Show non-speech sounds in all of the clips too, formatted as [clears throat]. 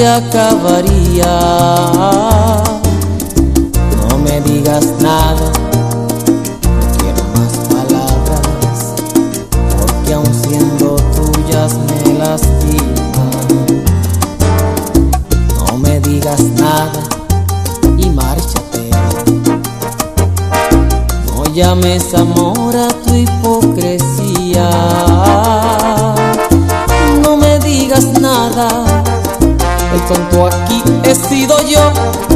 se acabaría. No me digas nada, no quiero más palabras, porque aun siendo tuyas me lastiman. No me digas nada y márchate. No llames amor a tu hipocresía. No me digas nada santo aquí he sido yo.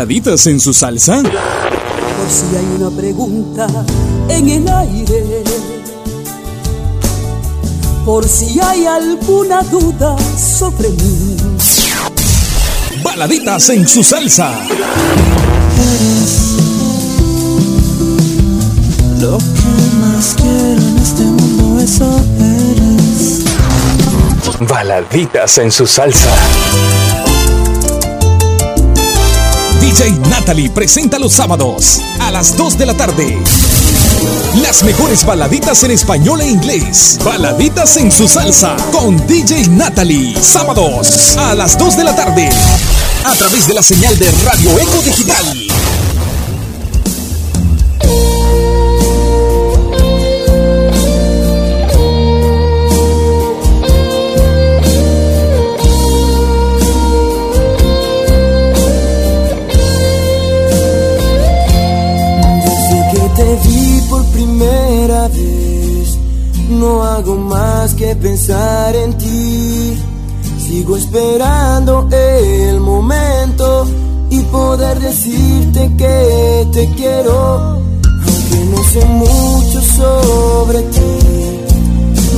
saladitas en su salsa? Por si hay una pregunta en el aire, por si hay alguna duda sobre mí. Baladitas en su salsa. Lo que más quiero en este mundo, eso eres. Baladitas en su salsa. DJ Natalie presenta los sábados a las 2 de la tarde. Las mejores baladitas en español e inglés. Baladitas en su salsa con DJ Natalie. Sábados a las 2 de la tarde. A través de la señal de Radio Eco Digital que te quiero, aunque no sé mucho sobre ti,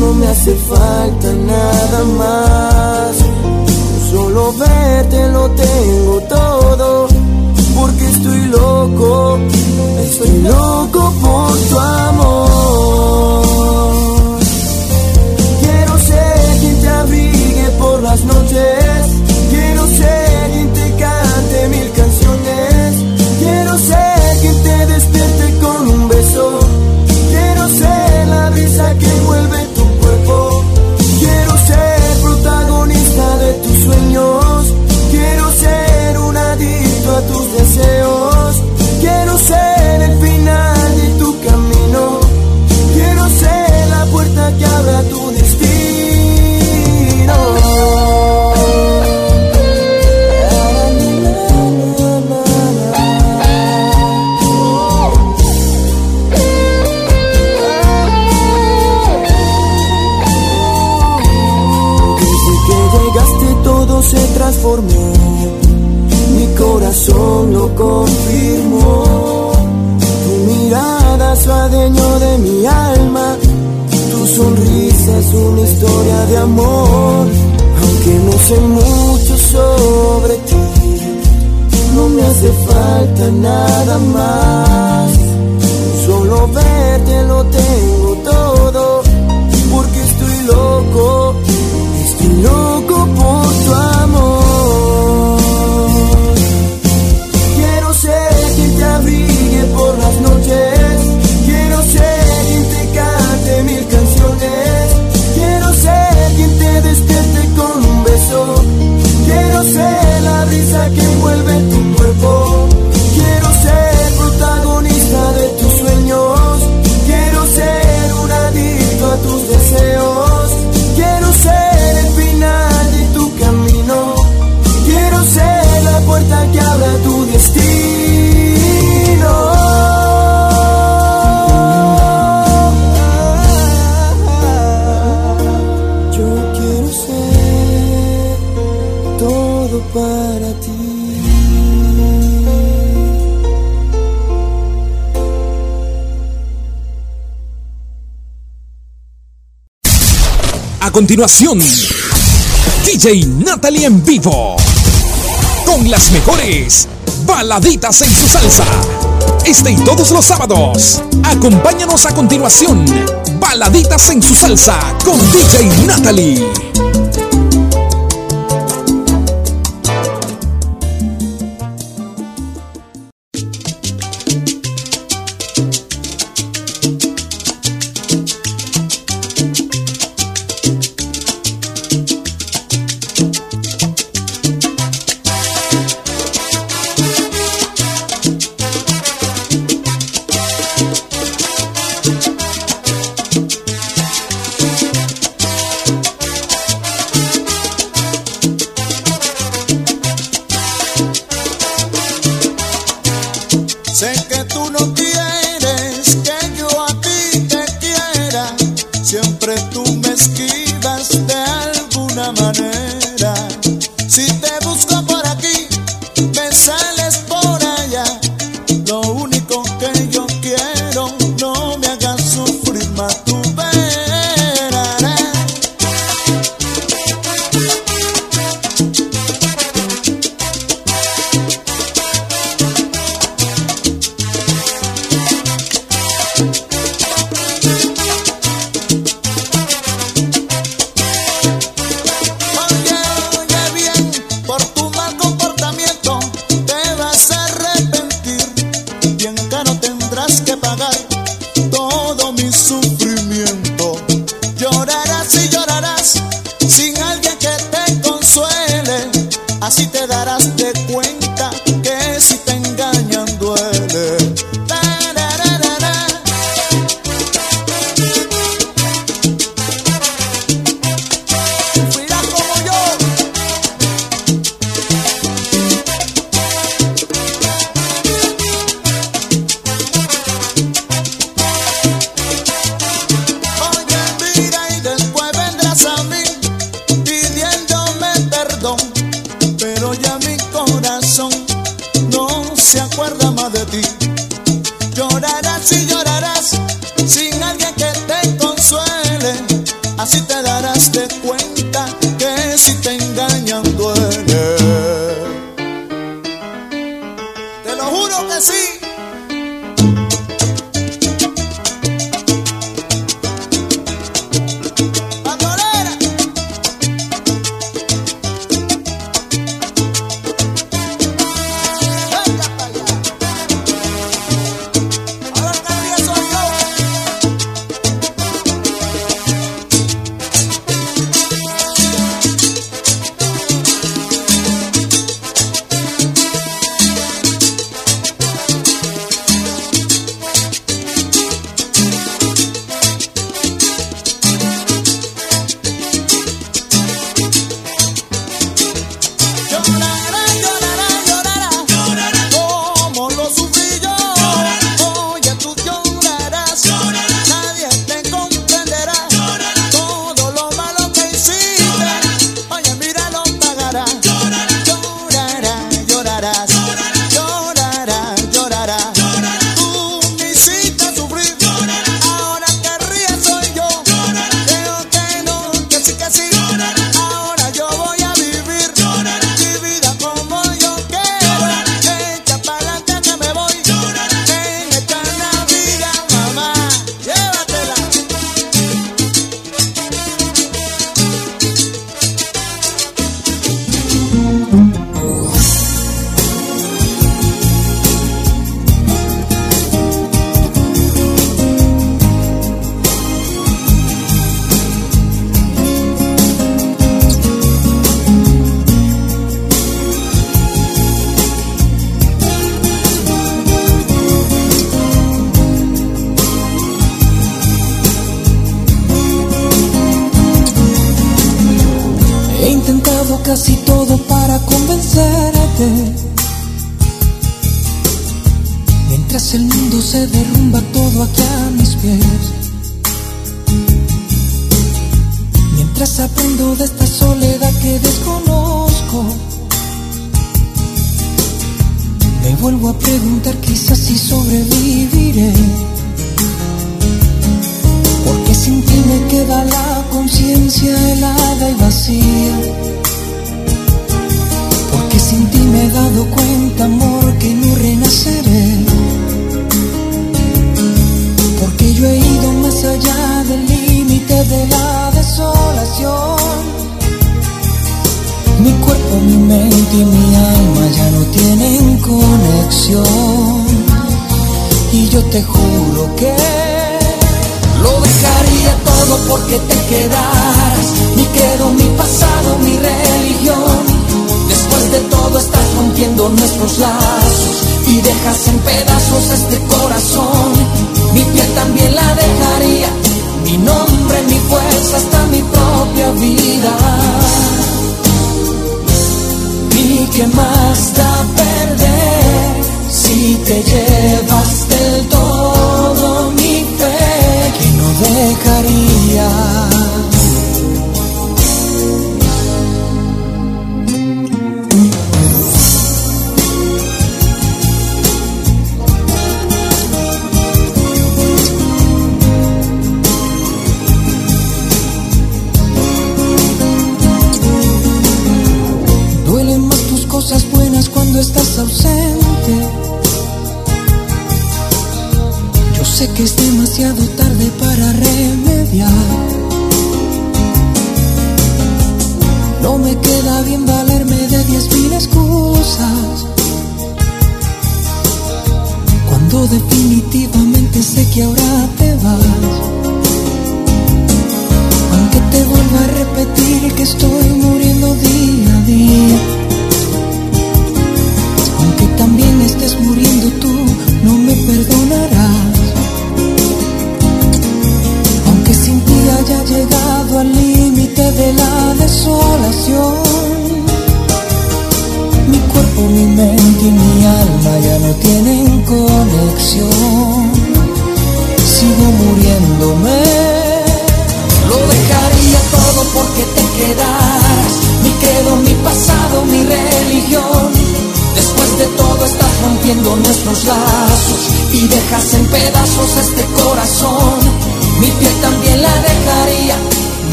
no me hace falta nada más. Solo verte lo tengo todo, porque estoy loco, estoy loco. Una historia de amor. Aunque no sé mucho sobre ti, no me hace falta nada más. Solo verte lo tengo que envuelve A continuación, DJ Natalie en vivo con las mejores baladitas en su salsa. Este y todos los sábados. Acompáñanos a continuación. Baladitas en su salsa con DJ Natalie.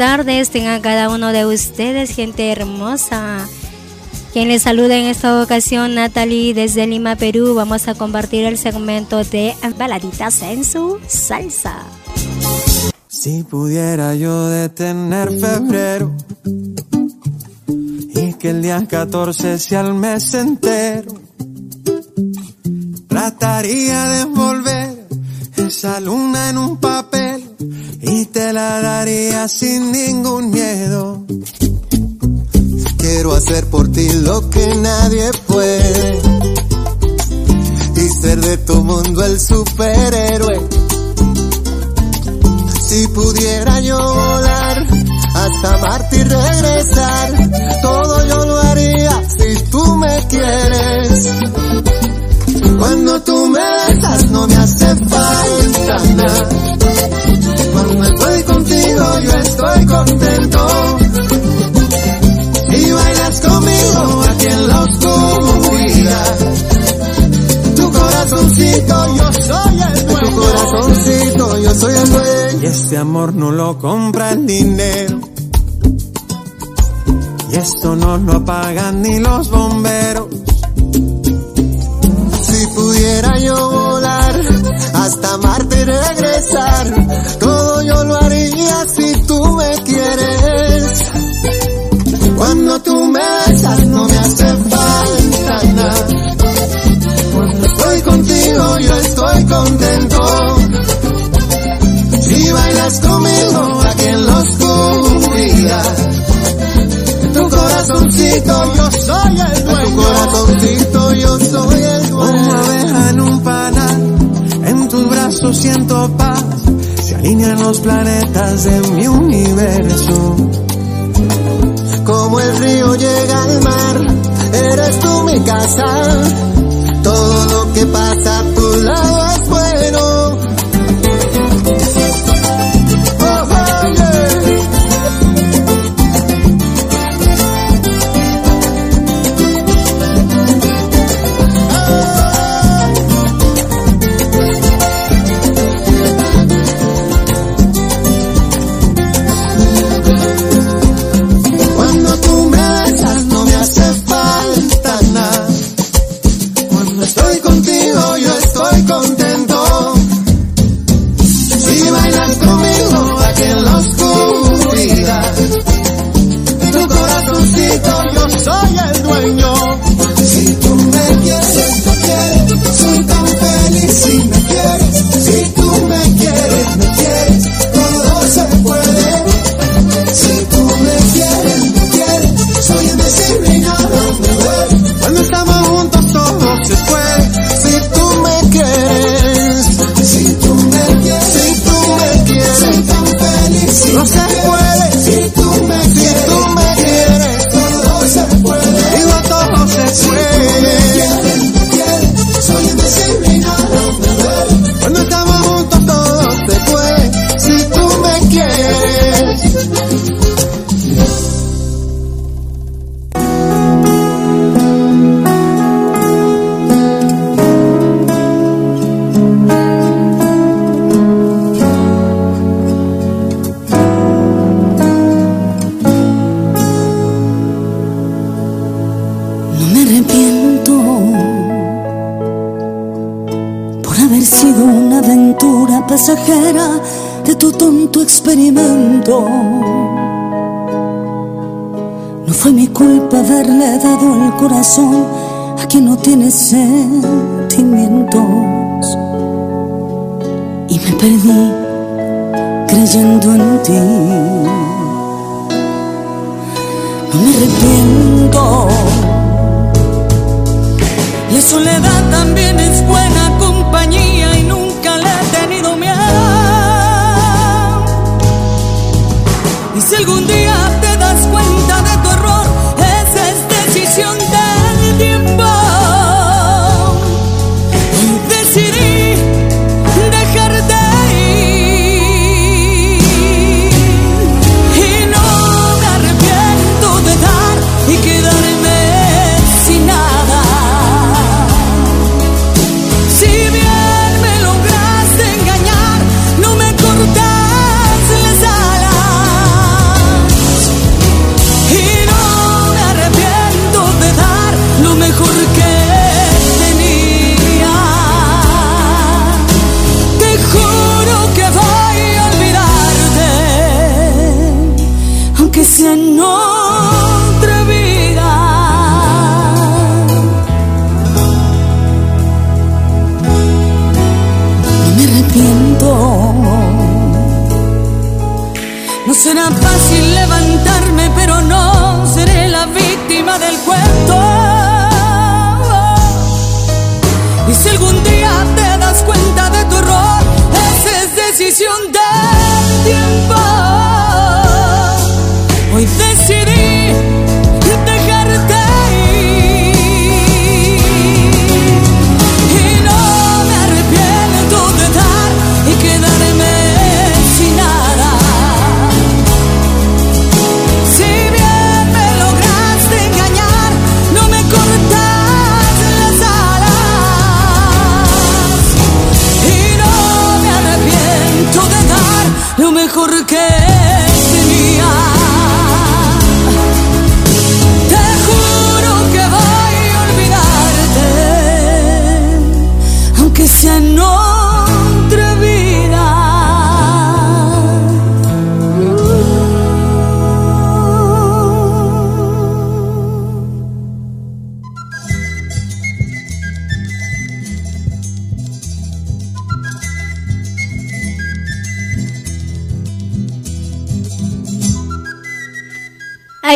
tardes tengan cada uno de ustedes, gente hermosa. Quien les saluda en esta ocasión, Natalie, desde Lima, Perú. Vamos a compartir el segmento de Baladitas en su salsa. Si pudiera yo detener febrero y que el día 14 sea el mes entero 心里。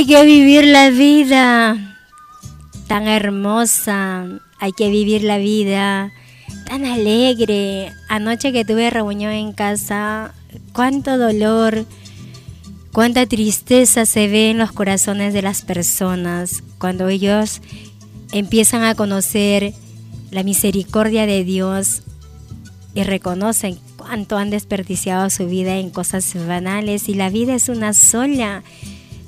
Hay que vivir la vida tan hermosa, hay que vivir la vida tan alegre. Anoche que tuve reunión en casa, cuánto dolor, cuánta tristeza se ve en los corazones de las personas cuando ellos empiezan a conocer la misericordia de Dios y reconocen cuánto han desperdiciado su vida en cosas banales y la vida es una sola.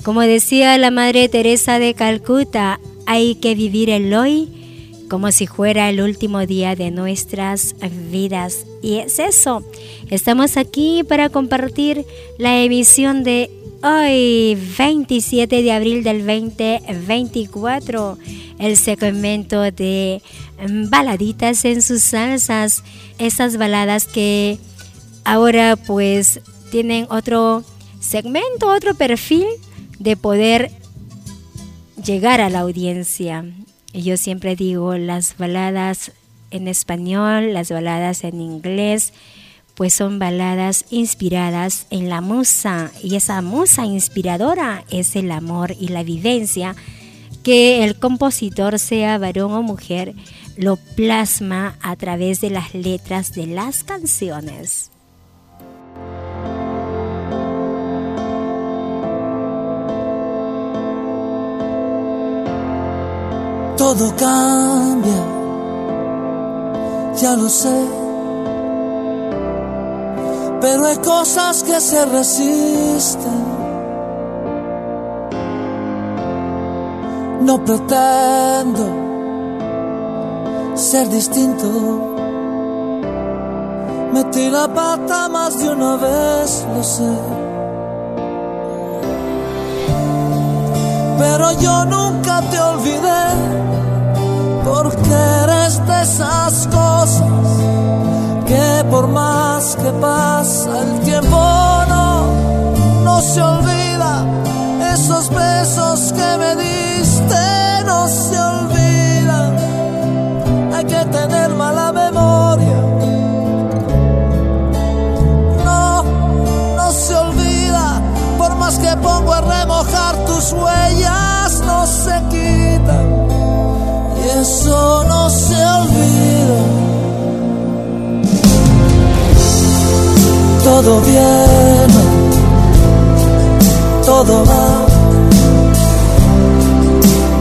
Como decía la Madre Teresa de Calcuta, hay que vivir el hoy como si fuera el último día de nuestras vidas. Y es eso, estamos aquí para compartir la emisión de hoy, 27 de abril del 2024, el segmento de baladitas en sus salsas, esas baladas que ahora pues tienen otro segmento, otro perfil de poder llegar a la audiencia. Yo siempre digo, las baladas en español, las baladas en inglés, pues son baladas inspiradas en la musa. Y esa musa inspiradora es el amor y la vivencia que el compositor, sea varón o mujer, lo plasma a través de las letras de las canciones. Todo cambia, ya lo sé. Pero hay cosas que se resisten. No pretendo ser distinto. Metí la pata más de una vez, lo sé. Pero yo nunca te olvidé porque eres de esas cosas que por más que pasa el tiempo no, no se olvida. Esos besos que me diste tus huellas, no se quitan. Y eso no se olvida. Todo viene, todo va.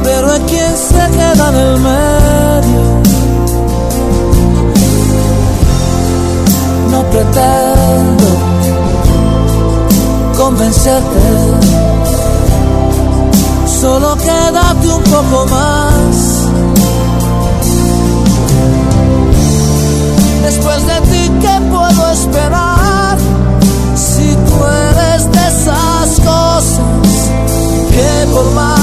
Pero hay quien se queda en el medio. No pretendo convencerte. Solo quédate un poco más. Después de ti, ¿qué puedo esperar? Si tú eres de esas cosas que por más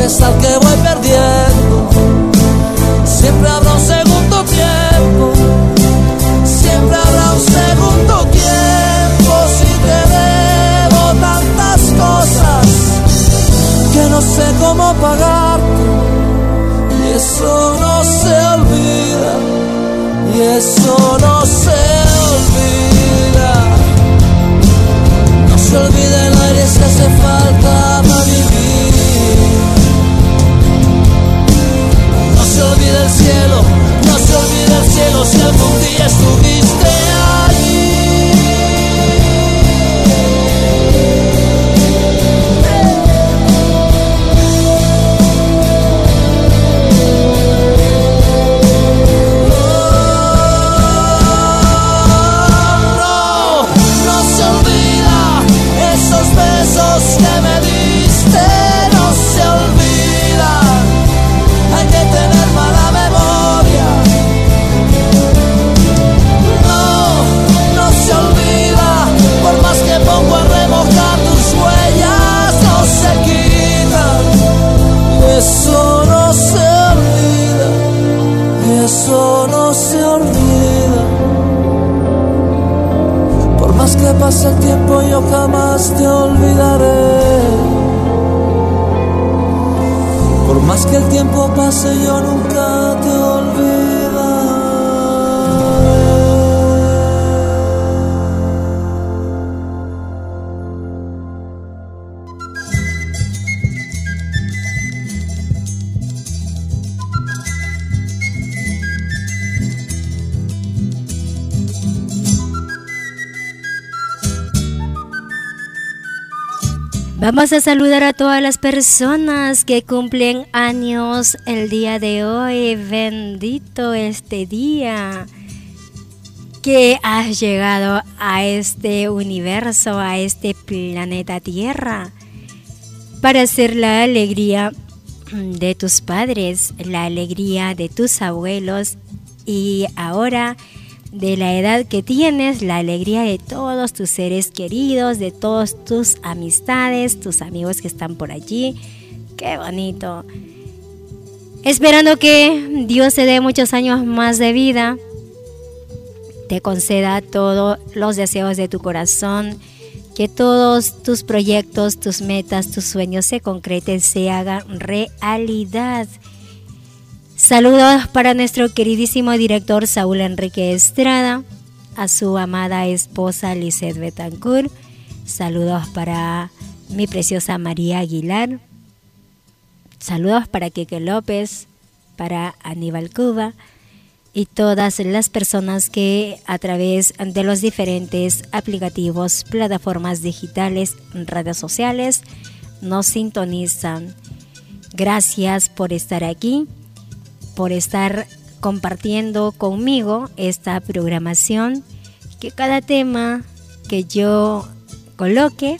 pesar que voy perdiendo. Siempre habrá un segundo tiempo, siempre habrá un segundo tiempo si te debo tantas cosas que no sé cómo pagarte. Y eso no se olvida, y eso no se olvida. No se olvida el aire si hace falta el cielo, no se olvida el cielo si algún día estuviste el tiempo yo jamás te olvidaré. Por más que el tiempo pase yo nunca te Vamos a saludar a todas las personas que cumplen años el día de hoy. Bendito este día que has llegado a este universo, a este planeta Tierra, para hacer la alegría de tus padres, la alegría de tus abuelos y ahora de la edad que tienes, la alegría de todos tus seres queridos, de todas tus amistades, tus amigos que están por allí. Qué bonito. Esperando que Dios te dé muchos años más de vida, te conceda todos los deseos de tu corazón, que todos tus proyectos, tus metas, tus sueños se concreten, se hagan realidad. Saludos para nuestro queridísimo director Saúl Enrique Estrada, a su amada esposa Lizeth Betancourt. Saludos para mi preciosa María Aguilar. Saludos para Keke López, para Aníbal Cuba y todas las personas que a través de los diferentes aplicativos, plataformas digitales, redes sociales, nos sintonizan. Gracias por estar aquí por estar compartiendo conmigo esta programación, que cada tema que yo coloque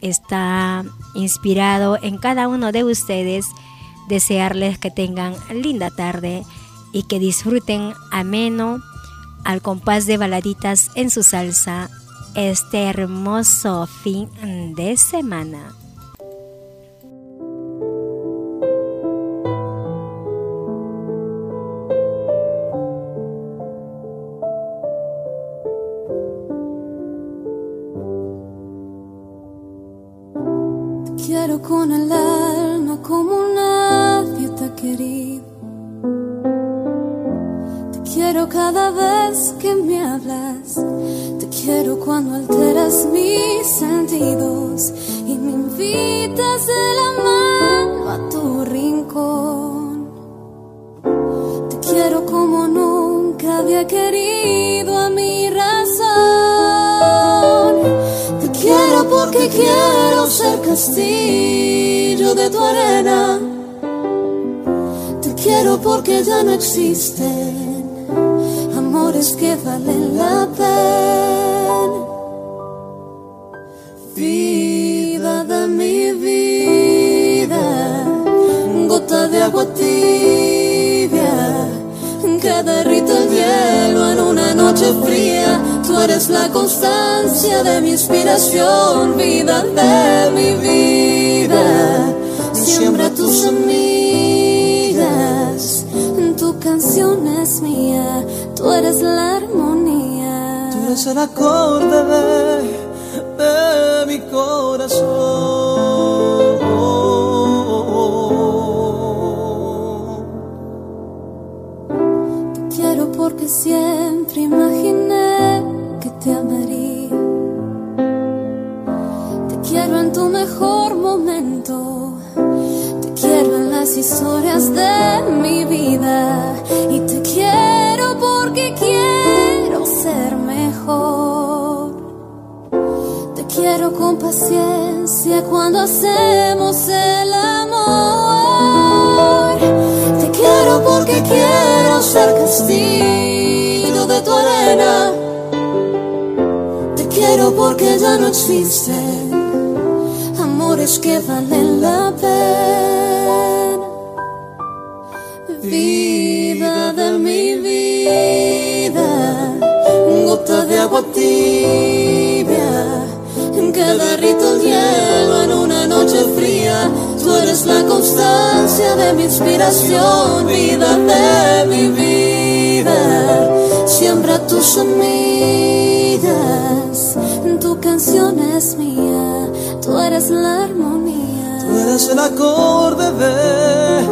está inspirado en cada uno de ustedes. Desearles que tengan linda tarde y que disfruten ameno al compás de baladitas en su salsa este hermoso fin de semana. Con el alma como nadie te ha querido. Te quiero cada vez que me hablas. Te quiero cuando alteras mis sentidos y me invitas de la mano a tu rincón. Te quiero como nunca había querido a mi razón porque quiero ser castillo de tu arena. Te quiero porque ya no existen amores que valen la pena. Vida de mi vida, gota de agua tibia que derrite el hielo en una noche fría tú eres la constancia de mi inspiración, vida de mi vida. Siembra tus semillas, tu canción es mía, tú eres la armonía. Tú eres el acorde de, mi corazón. Quiero porque siempre imaginé tu mejor momento. Te quiero en las historias de mi vida. Y te quiero porque quiero ser mejor. Te quiero con paciencia cuando hacemos el amor. Te quiero porque quiero ser castillo de tu arena. Te quiero porque ya no existen amores que valen la pena. Vida de mi vida, gota de agua tibia, que derrito el hielo en una noche fría. Tú eres la constancia de mi inspiración, vida de mi vida. Siembra tus semillas, tu canción es mía, tú eres la armonía. Tú eres el acorde de,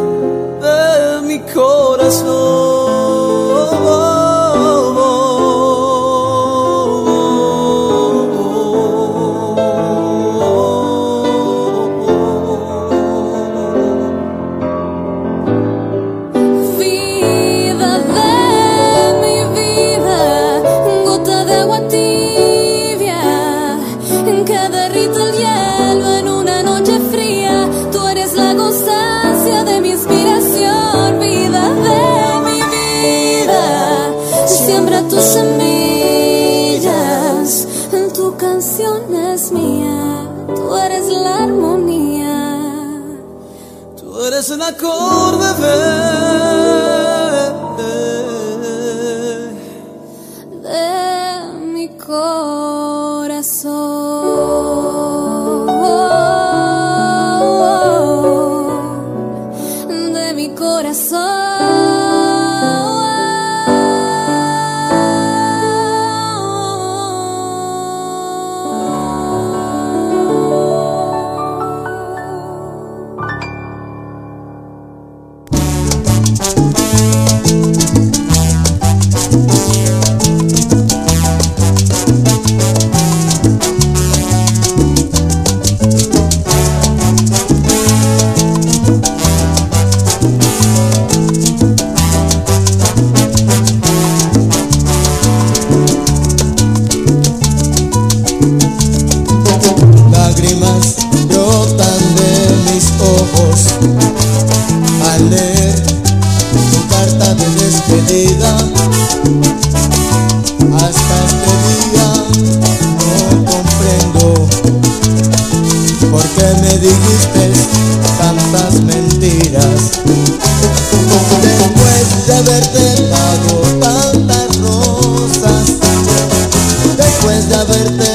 de mi corazón. Eres el acorde de, haberte dado tantas rosas, después de haberte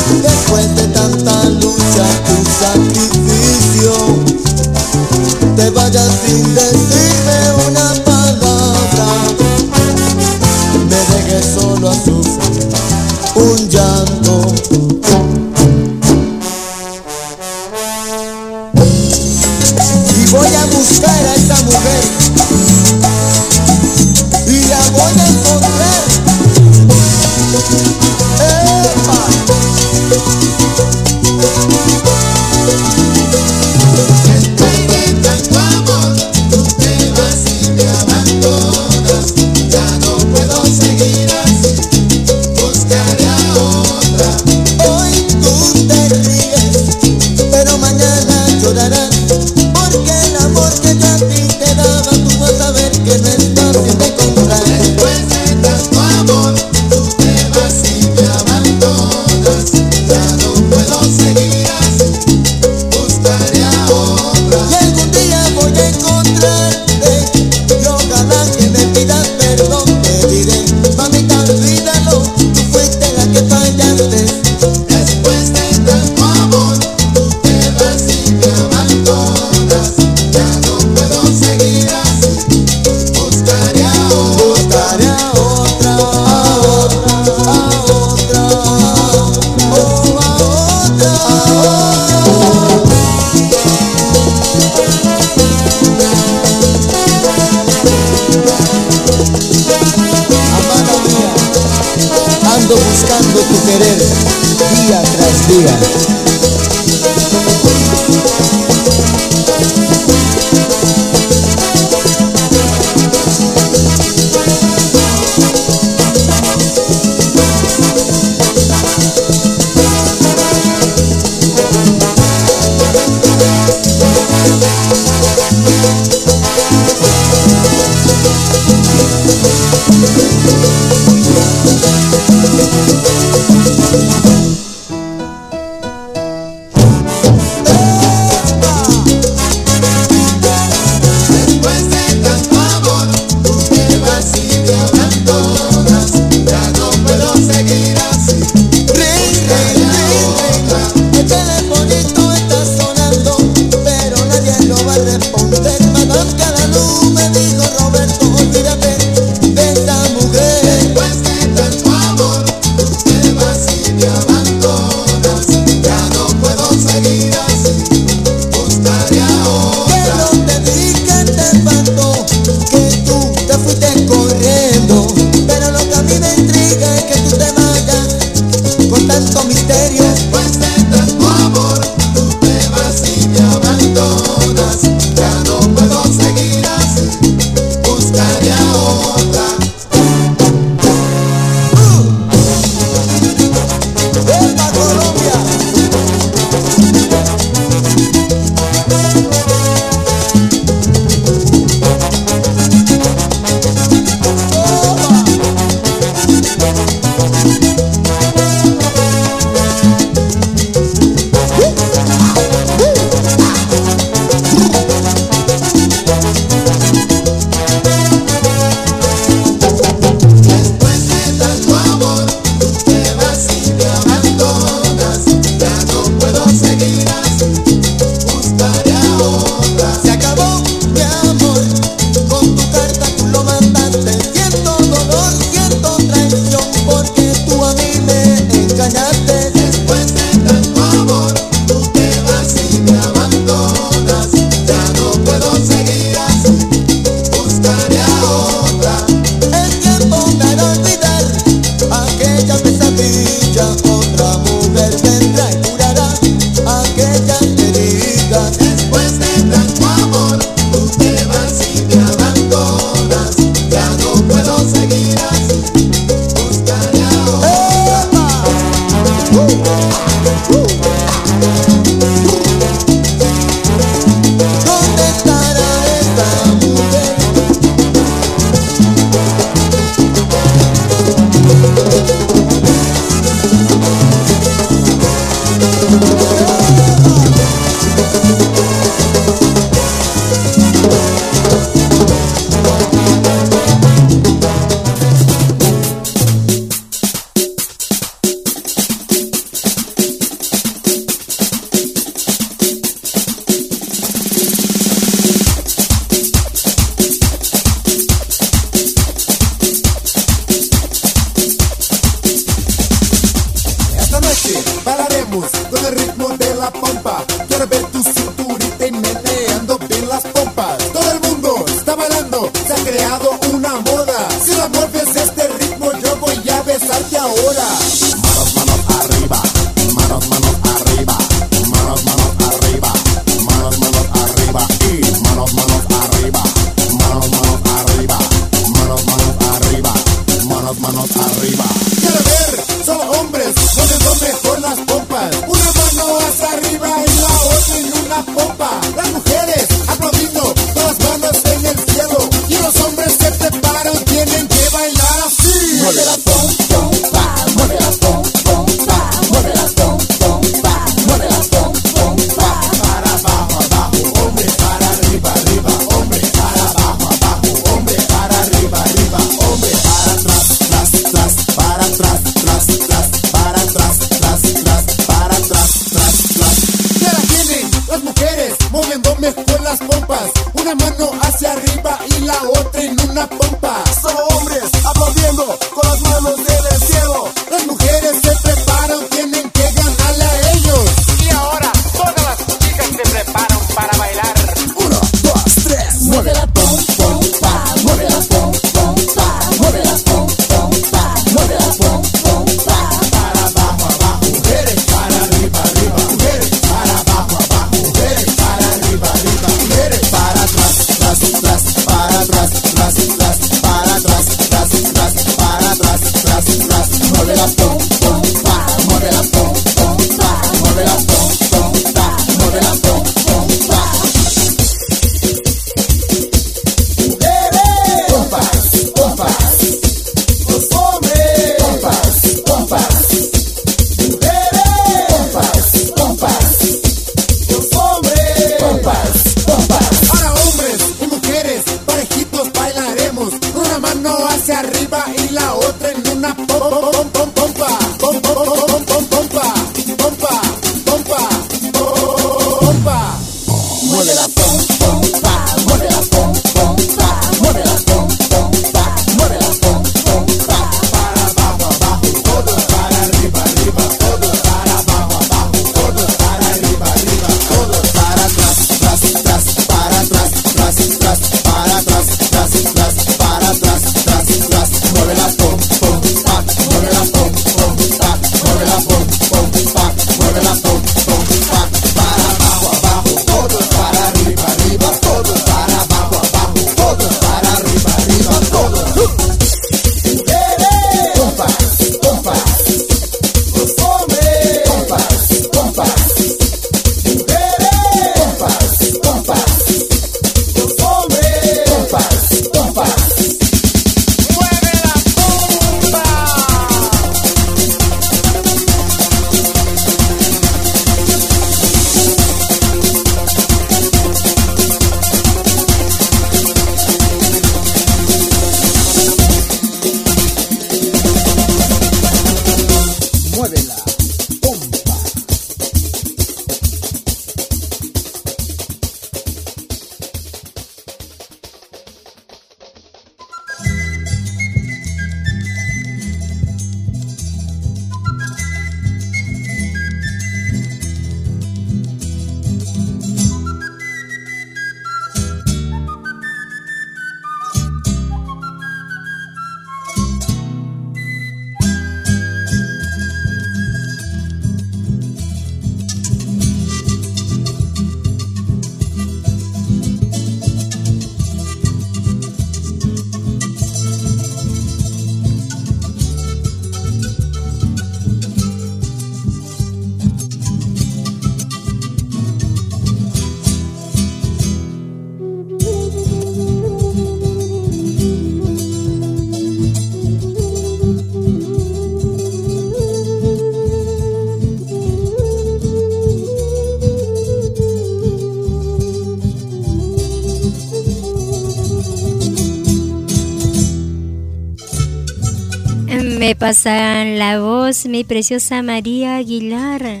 la voz mi preciosa María Aguilar,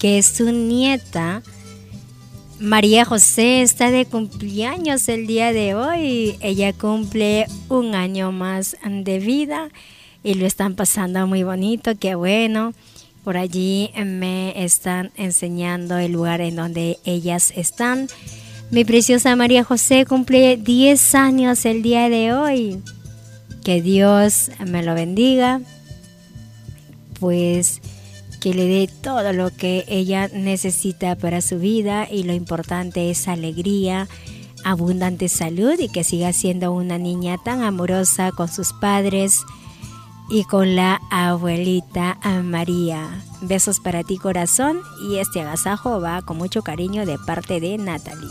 que es su nieta. María José está de cumpleaños el día de hoy. Ella cumple un año más de vida y lo están pasando muy bonito, qué bueno. Por allí me están enseñando el lugar en donde ellas están. Mi preciosa María José cumple 10 años el día de hoy. Que Dios me lo bendiga. Pues que le dé todo lo que ella necesita para su vida y lo importante es alegría, abundante salud y que siga siendo una niña tan amorosa con sus padres y con la abuelita María. Besos para ti corazón y este agasajo va con mucho cariño de parte de Natalie.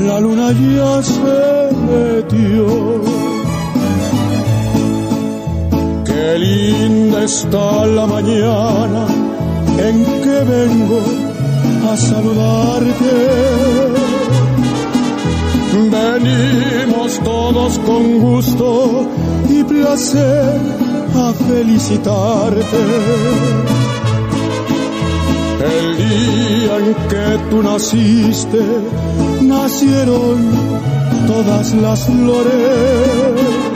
la luna ya se metió. Qué linda está la mañana en que vengo a saludarte. Venimos todos con gusto y placer a felicitarte. El día en que tú naciste, nacieron todas las flores.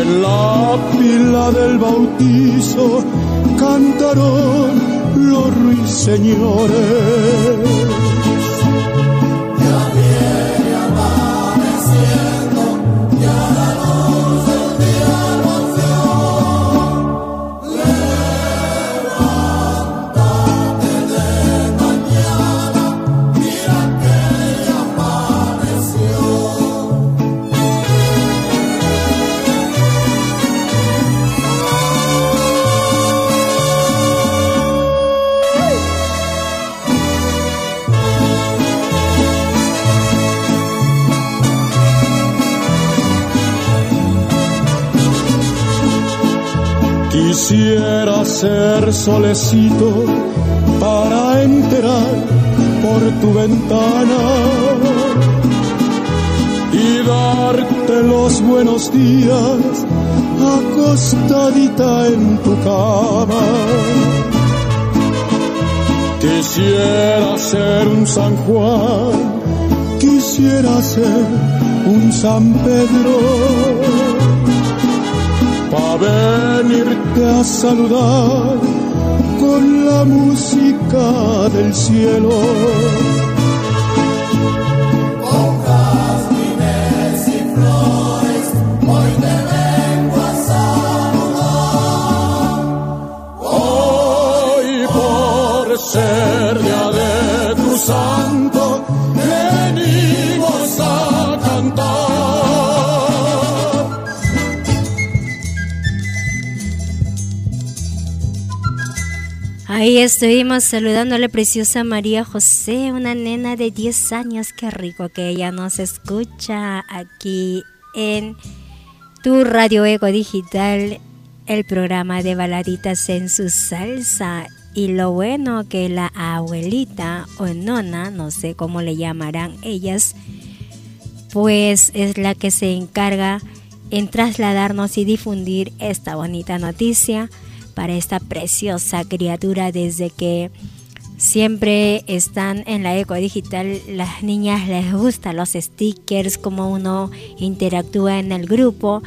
En la pila del bautizo cantaron los ruiseñores. Ser solecito para entrar por tu ventana y darte los buenos días acostadita en tu cama. Quisiera ser un San Juan, quisiera ser un San Pedro para venirte a saludar con la música del cielo. Ahí estuvimos saludando a la preciosa María José, una nena de 10 años. Qué rico que ella nos escucha aquí en tu Radio Ego Digital, el programa de baladitas en su salsa. Y lo bueno que la abuelita o nona, no sé cómo le llamarán ellas, pues es la que se encarga en trasladarnos y difundir esta bonita noticia para esta preciosa criatura desde que siempre están en la eco digital. Las niñas les gustan los stickers, como uno interactúa en el grupo.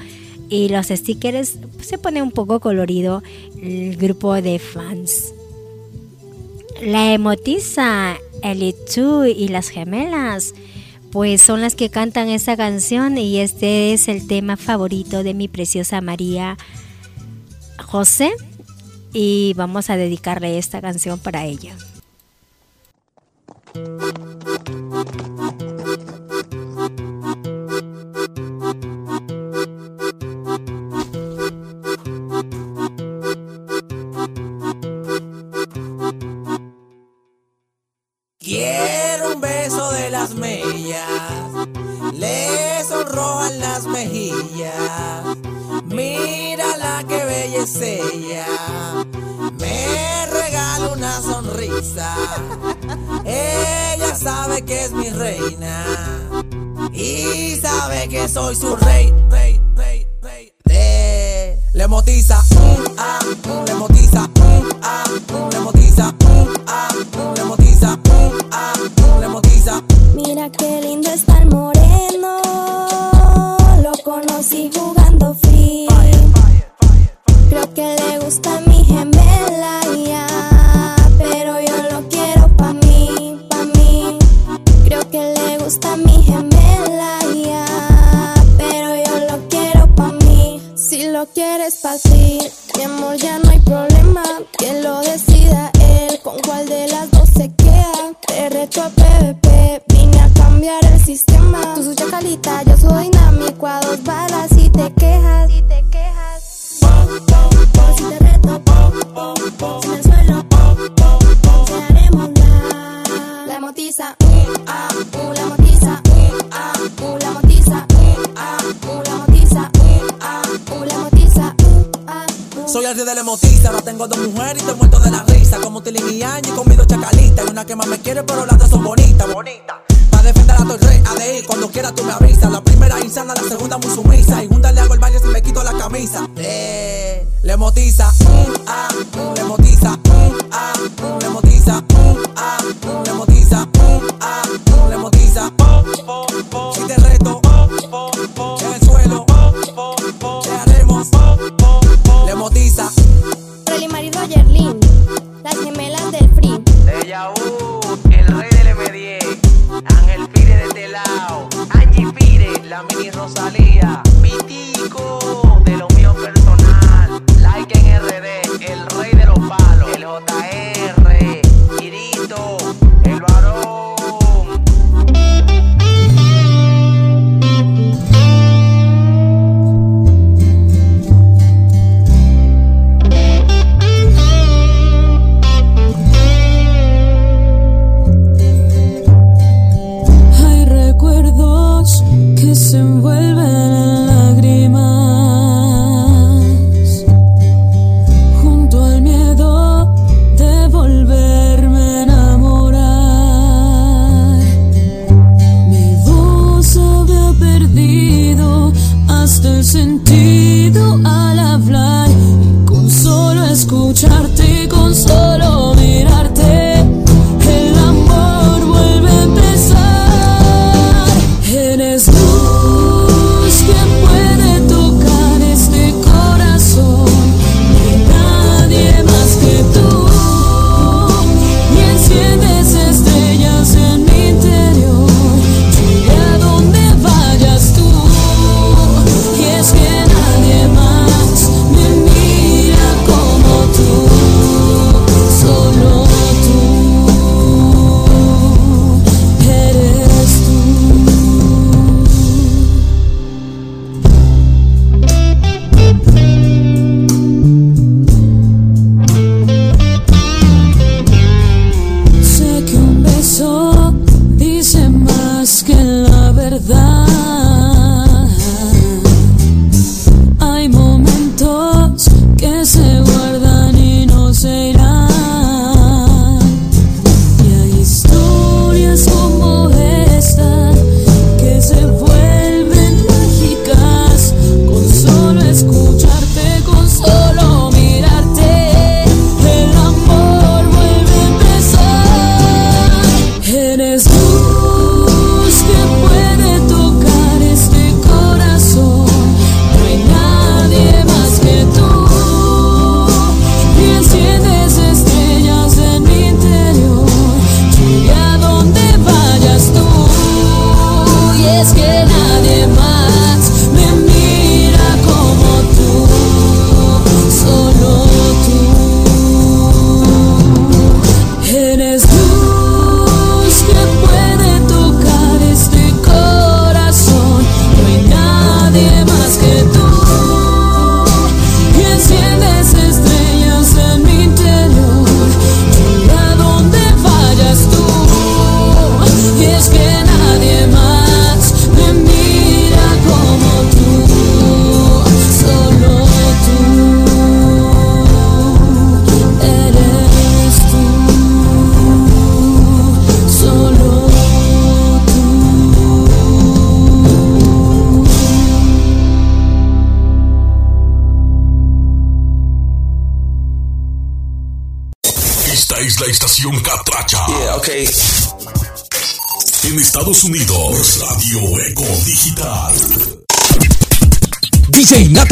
Y los stickers se pone un poco colorido el grupo de fans. La emotiza, el y las gemelas, pues son las que cantan esta canción y este es el tema favorito de mi preciosa María José y vamos a dedicarle esta canción para ella. Ella sabe que es mi reina y sabe que soy su rey, rey, rey, rey. Eh, le motiza, uh, ah, uh, le motiza, uh, le motiza, le motiza, le motiza. Mira qué lindo está el moreno. Lo conocí jugando free. Creo que le gusta mi gemelo.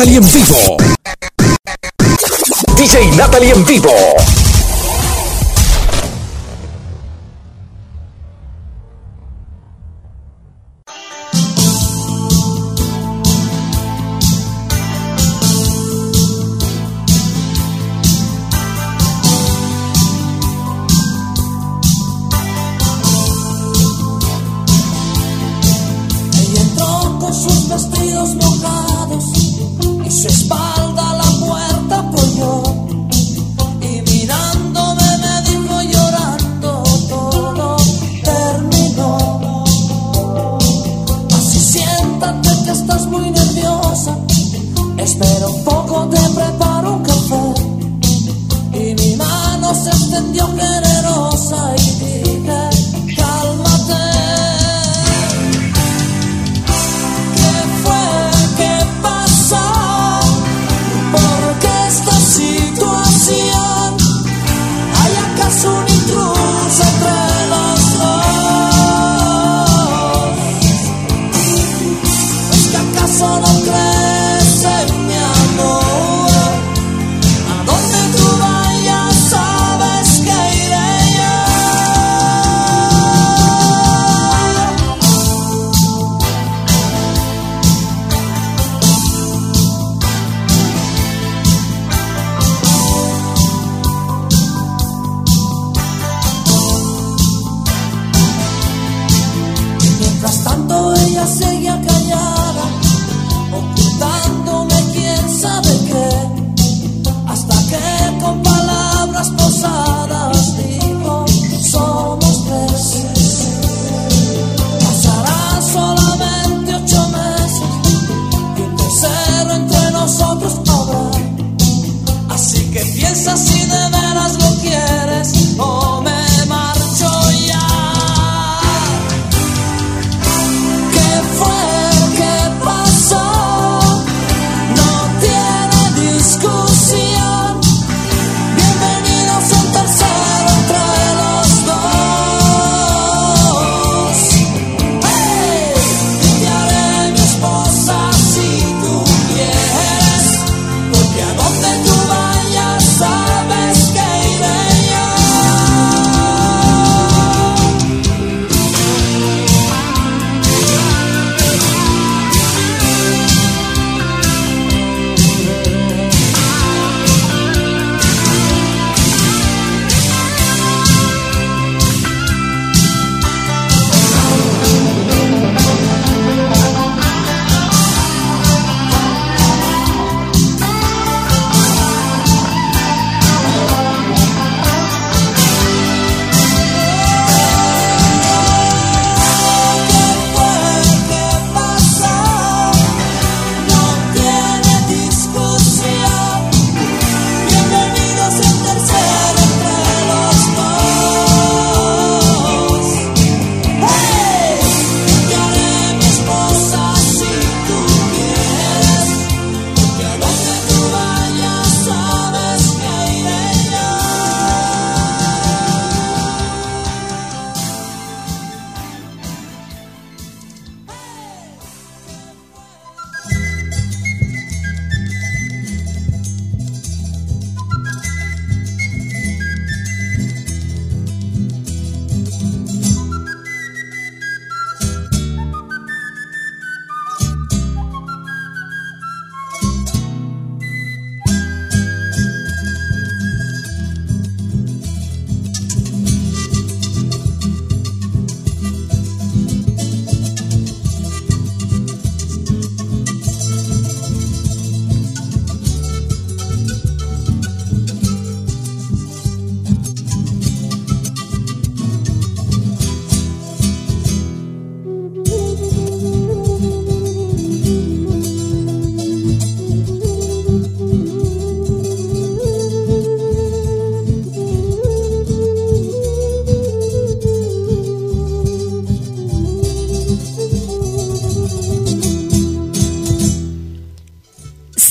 Natalie en vivo. DJ Natalie en vivo.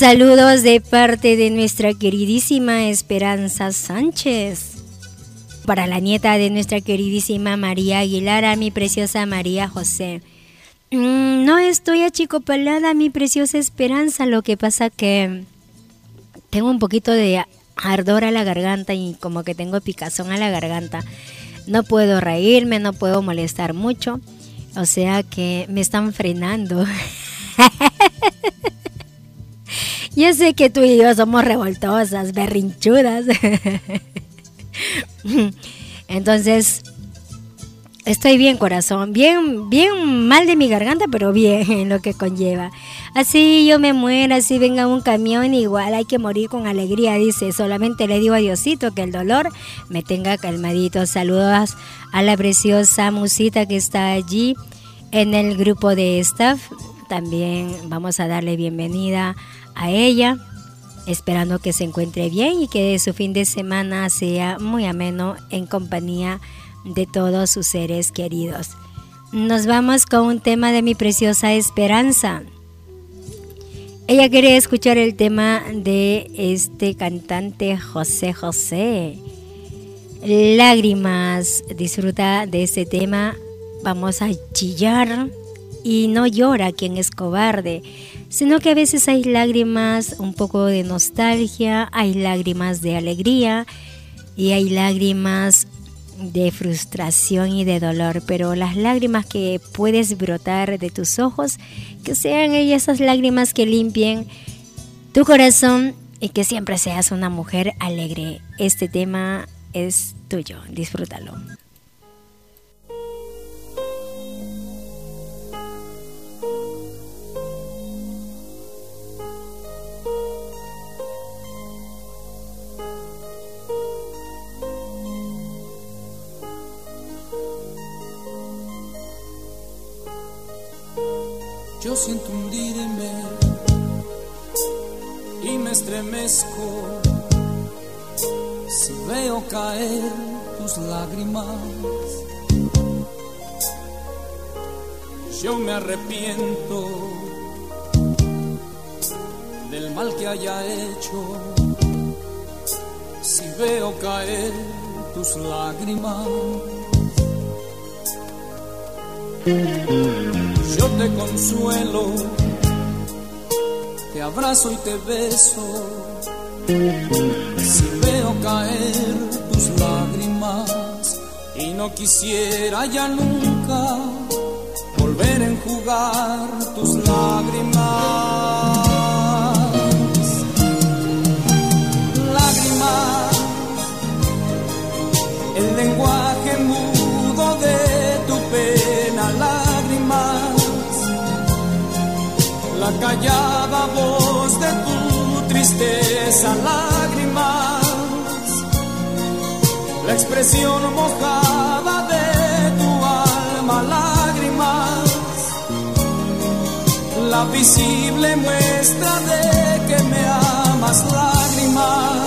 Saludos de parte de nuestra queridísima Esperanza Sánchez. Para la nieta de nuestra queridísima María Aguilar, a mi preciosa María José. Mm, no estoy achicopalada, mi preciosa esperanza. Lo que pasa que tengo un poquito de ardor a la garganta y como que tengo picazón a la garganta. No puedo reírme, no puedo molestar mucho. O sea que me están frenando. [laughs] yo sé que tú y yo somos revoltosas, berrinchudas. Entonces, Estoy bien, corazón. Bien, bien mal de mi garganta, pero bien en lo que conlleva. Así yo me muero, así venga un camión, igual hay que morir con alegría, dice. Solamente le digo a que el dolor me tenga calmadito. Saludos a la preciosa musita que está allí en el grupo de staff. También vamos a darle bienvenida ella esperando que se encuentre bien y que su fin de semana sea muy ameno en compañía de todos sus seres queridos. Nos vamos con un tema de mi preciosa esperanza. Ella quiere escuchar el tema de este cantante José José. Lágrimas, disfruta de este tema. Vamos a chillar y no llora quien es cobarde, sino que a veces hay lágrimas, un poco de nostalgia, hay lágrimas de alegría y hay lágrimas de frustración y de dolor, pero las lágrimas que puedes brotar de tus ojos, que sean ellas esas lágrimas que limpien tu corazón y que siempre seas una mujer alegre. Este tema es tuyo, disfrútalo. Yo siento hundirme y me estremezco si veo caer tus lágrimas. Yo me arrepiento del mal que haya hecho si veo caer tus lágrimas. Yo te consuelo, te abrazo y te beso. Si veo caer tus lágrimas y no quisiera ya nunca volver a enjugar tus lágrimas. Tristeza, lágrimas, la expresión mojada de tu alma, lágrimas, la visible muestra de que me amas, lágrimas,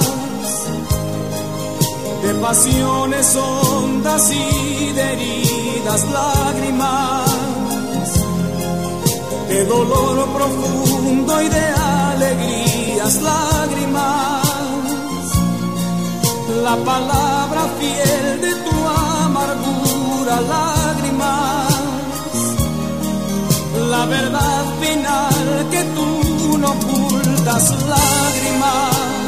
de pasiones hondas y de heridas, lágrimas. De dolor profundo y de lágrimas, la palabra fiel de tu amargura, lágrimas, la verdad final que tú no ocultas, lágrimas.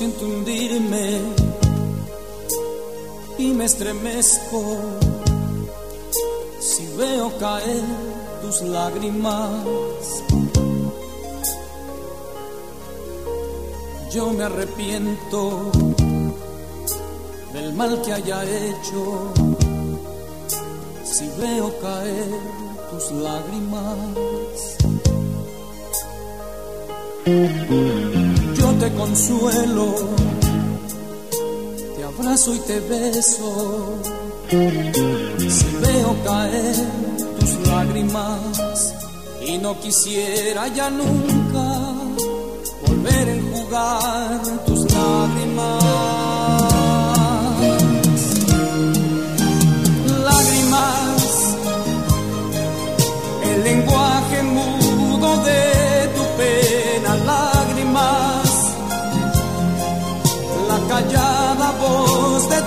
Siento hundirme y me estremezco si veo caer tus lágrimas. Yo me arrepiento del mal que haya hecho si veo caer tus lágrimas de consuelo. Te abrazo y te beso. Si veo caer tus lágrimas y no quisiera ya nunca volver a enjugar tus lágrimas. Lágrimas, el lenguaje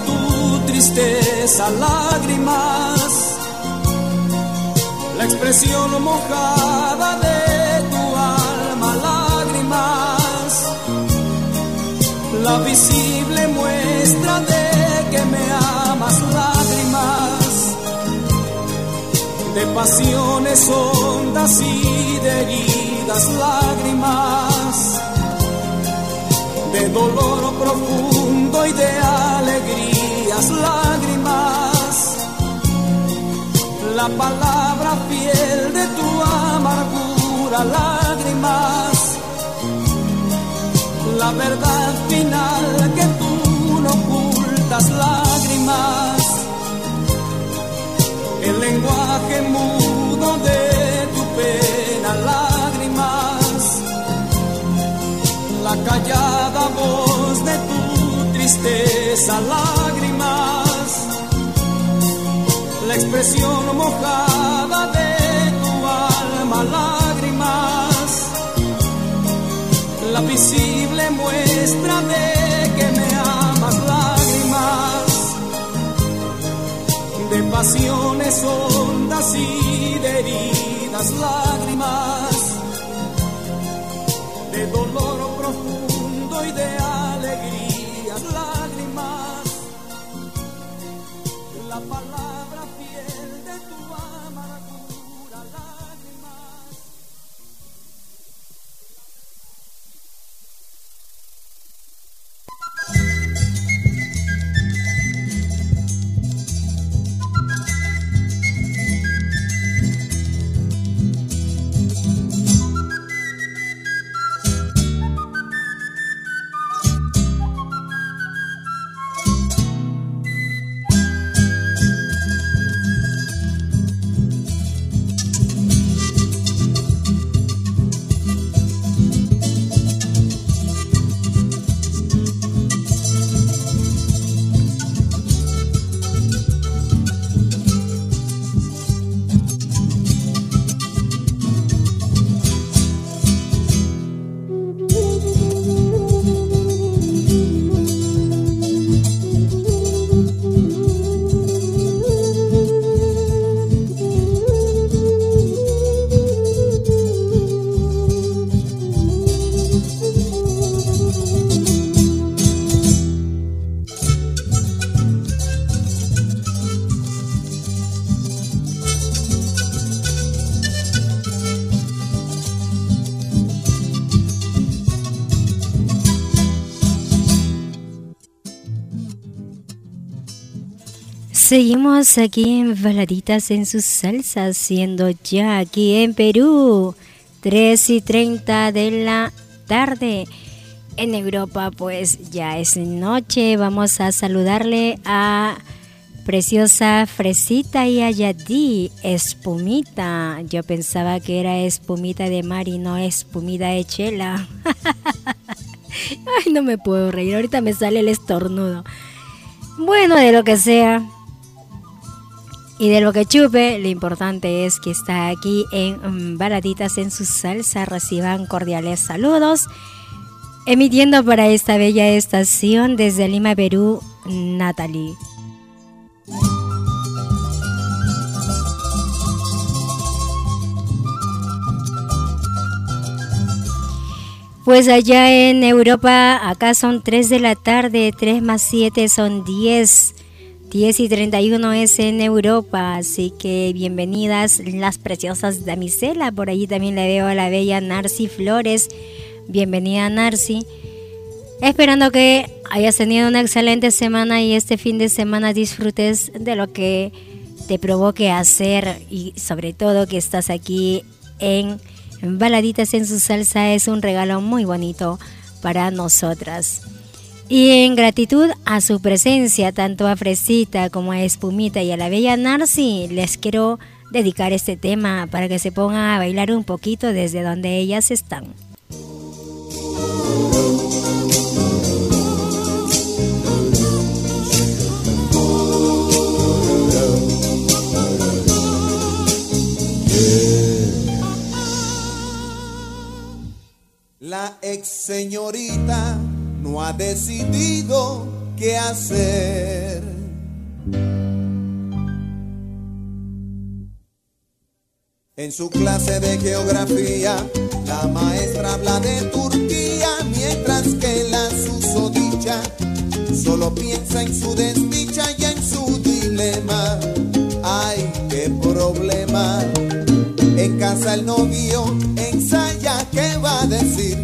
tu tristeza, lágrimas, la expresión mojada de tu alma, lágrimas, la visible muestra de que me amas, lágrimas, de pasiones hondas y de heridas, lágrimas. De dolor profundo y de alegrías, lágrimas. La palabra fiel de tu amargura, lágrimas. La verdad final que tú no ocultas, lágrimas. El lenguaje mudo de tu pena, lágrimas. La callada voz tristeza, lágrimas, la expresión mojada de tu alma, lágrimas, la visible muestra de que me amas, lágrimas, de pasiones hondas y de heridas, lágrimas, Seguimos aquí en Baladitas en sus salsas, siendo ya aquí en Perú 3 y 30 de la tarde. En Europa pues ya es noche, vamos a saludarle a Preciosa Fresita y a Yadí, espumita. Yo pensaba que era espumita de mar y no espumita de chela. [laughs] Ay, no me puedo reír, ahorita me sale el estornudo. Bueno, de lo que sea. Y de lo que chupe, lo importante es que está aquí en Baraditas en su salsa. Reciban cordiales saludos. Emitiendo para esta bella estación desde Lima, Perú, Natalie. Pues allá en Europa, acá son 3 de la tarde, 3 más 7 son 10. 10 y 31 es en Europa, así que bienvenidas las preciosas damiselas. Por allí también le veo a la bella Narci Flores. Bienvenida Narci. Esperando que hayas tenido una excelente semana y este fin de semana disfrutes de lo que te provoque hacer y sobre todo que estás aquí en Baladitas en su salsa. Es un regalo muy bonito para nosotras. Y en gratitud a su presencia, tanto a Fresita como a Espumita y a la bella Narci, les quiero dedicar este tema para que se pongan a bailar un poquito desde donde ellas están. La ex señorita no ha decidido qué hacer. En su clase de geografía, la maestra habla de Turquía, mientras que la susodicha solo piensa en su desdicha y en su dilema. Ay, qué problema. En casa el novio ensaya qué va a decir,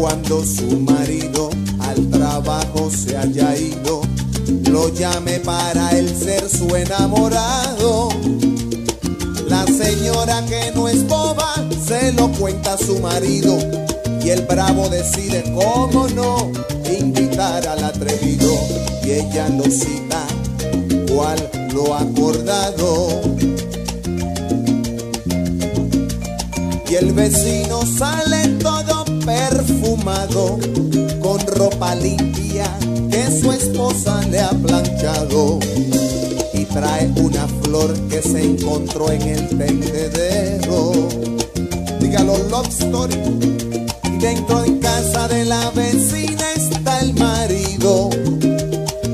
Cuando su marido al trabajo se haya ido, lo llame para él ser su enamorado. La señora que no es boba se lo cuenta a su marido y el bravo decide cómo no invitar al atrevido y ella lo cita cual lo acordado. Y el vecino sale perfumado, con ropa limpia que su esposa le ha planchado. Y trae una flor que se encontró en el tendedero. Dígalo, love story. Y dentro de casa de la vecina está el marido,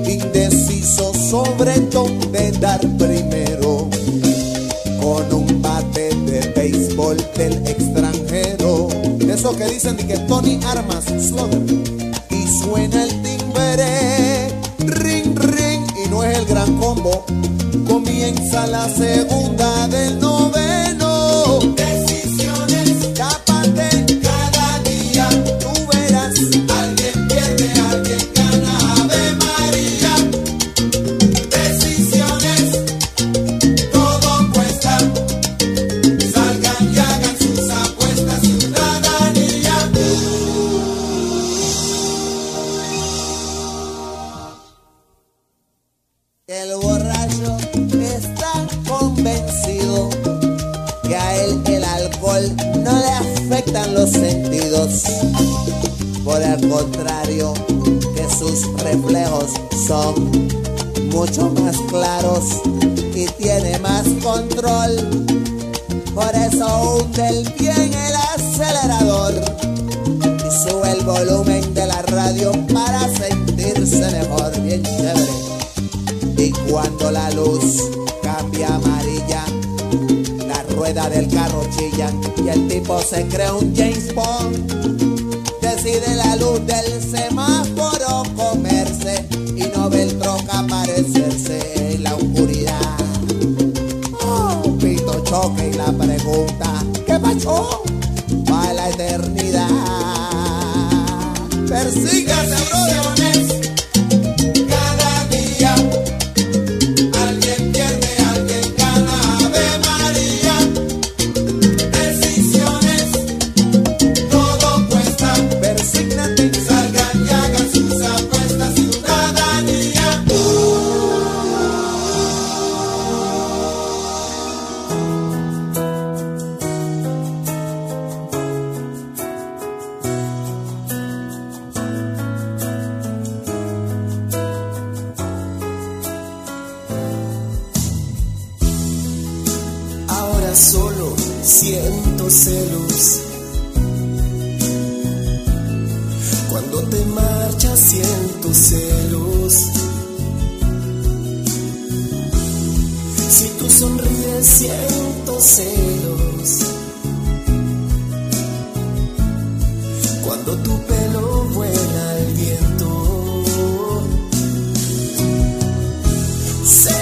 indeciso sobre dónde dar primero esos que dicen de que Tony Armas Slaughter. Y suena el timbre, ring, ring, y no es el gran combo. Comienza la segunda del noveno. Say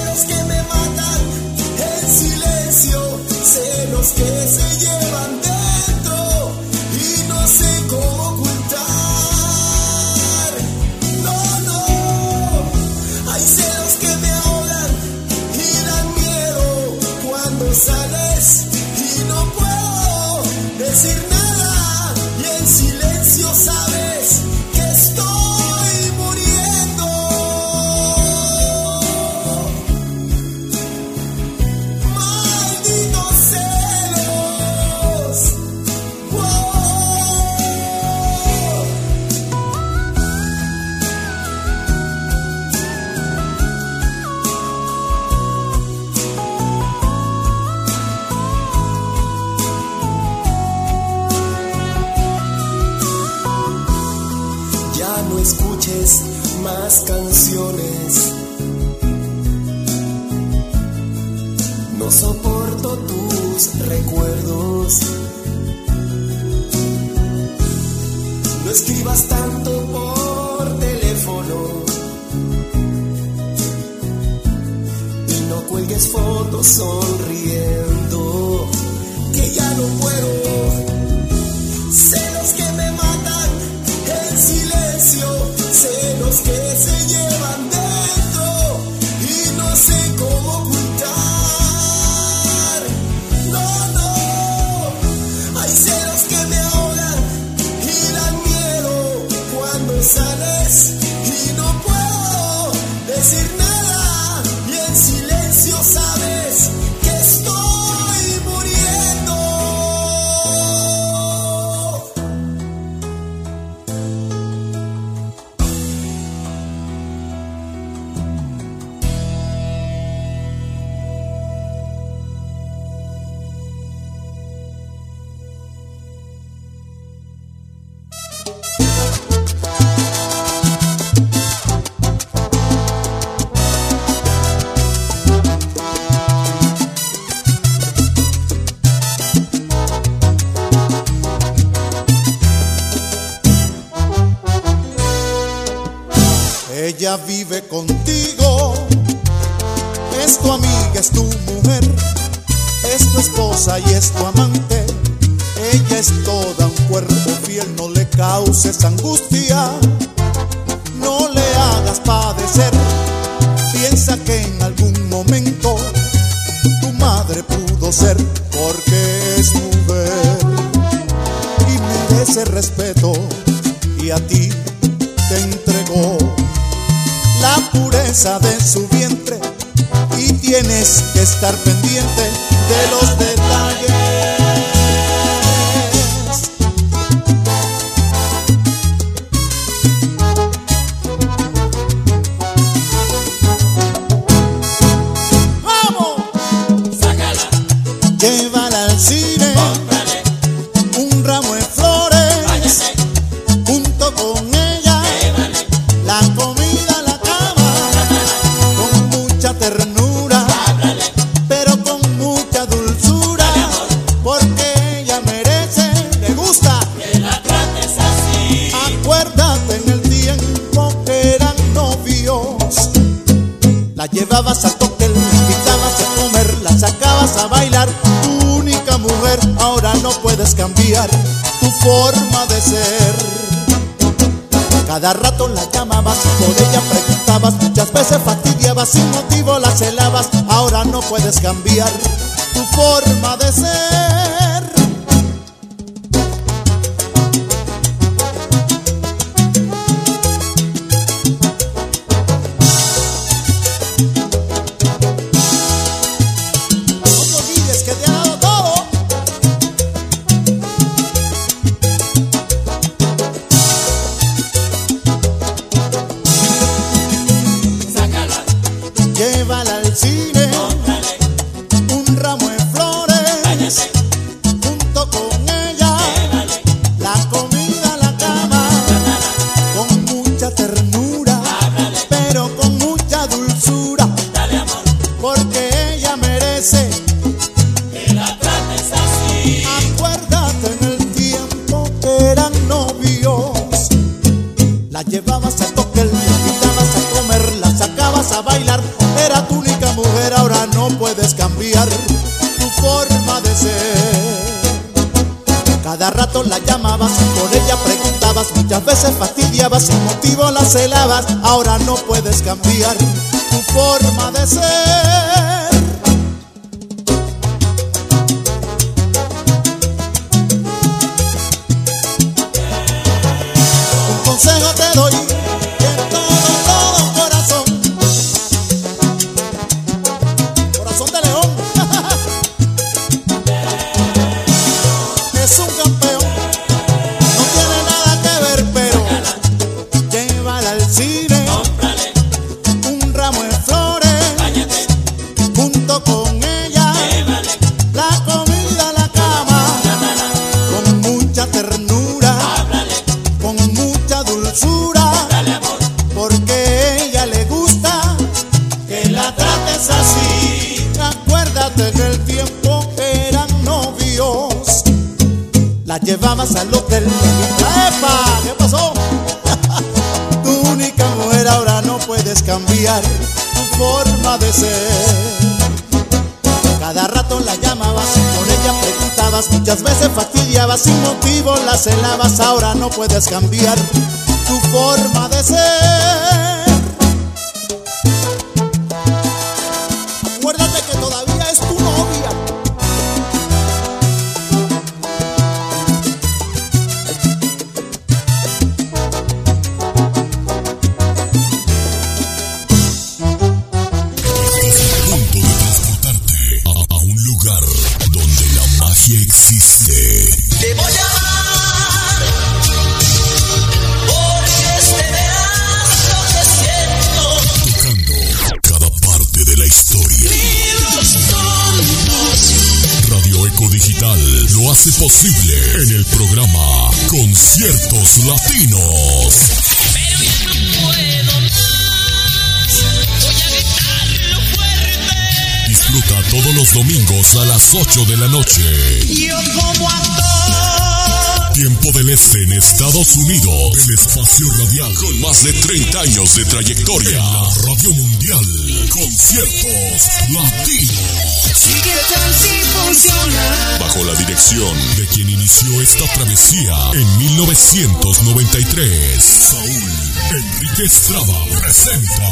1993. Saúl Enrique Estrada presenta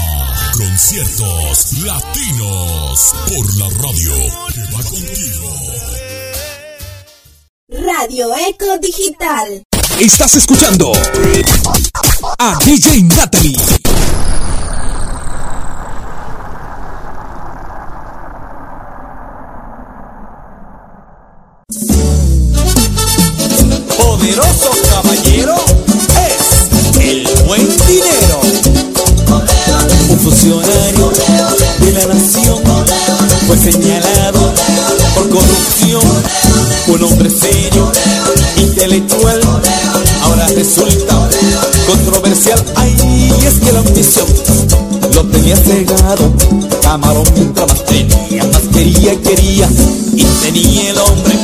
conciertos latinos por la radio que va contigo. Radio Eco Digital. Estás escuchando a DJ Natalie intelectual. Ahora resulta controversial. Ay, es que la ambición lo tenía cegado. Camarón mientras más tenía, más quería, y quería. Y tenía el hombre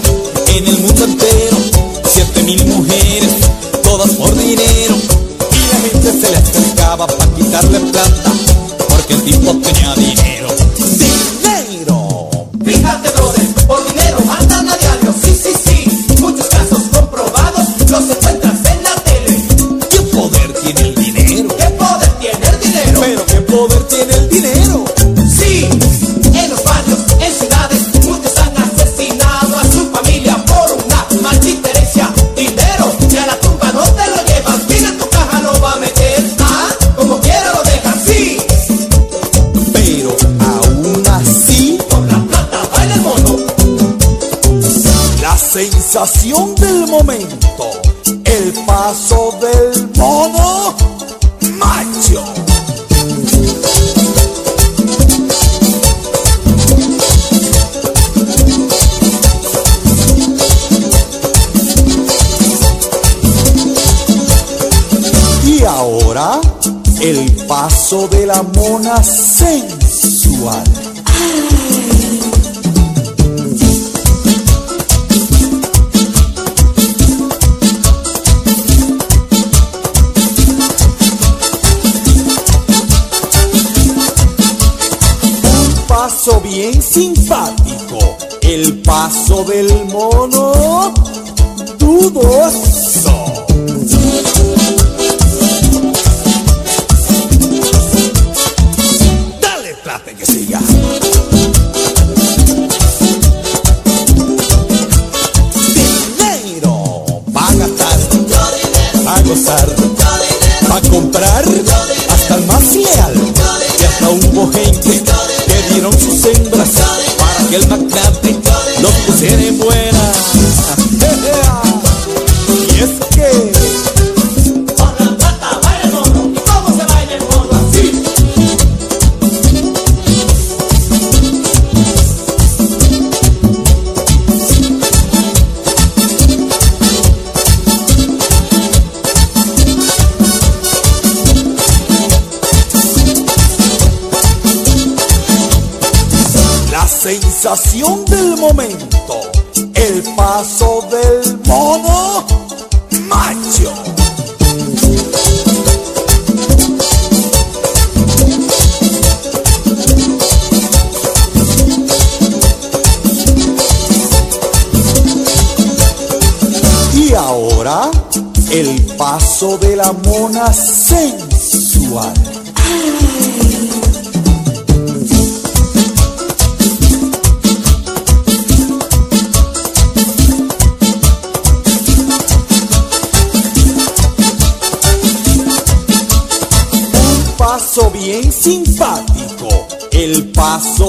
el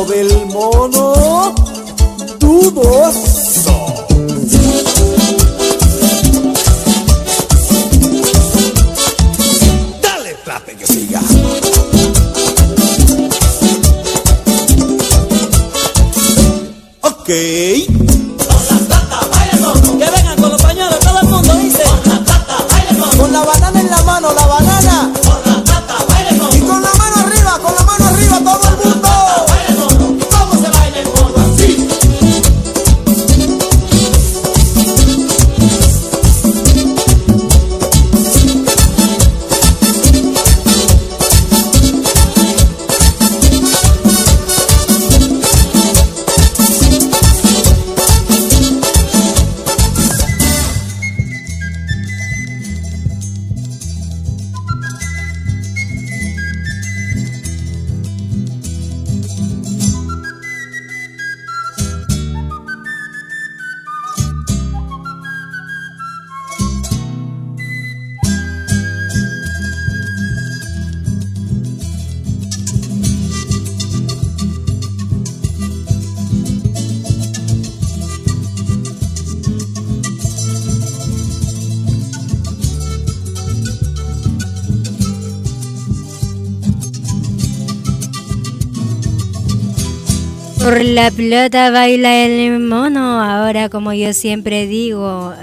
La plata baila el mono. Ahora, como yo siempre digo,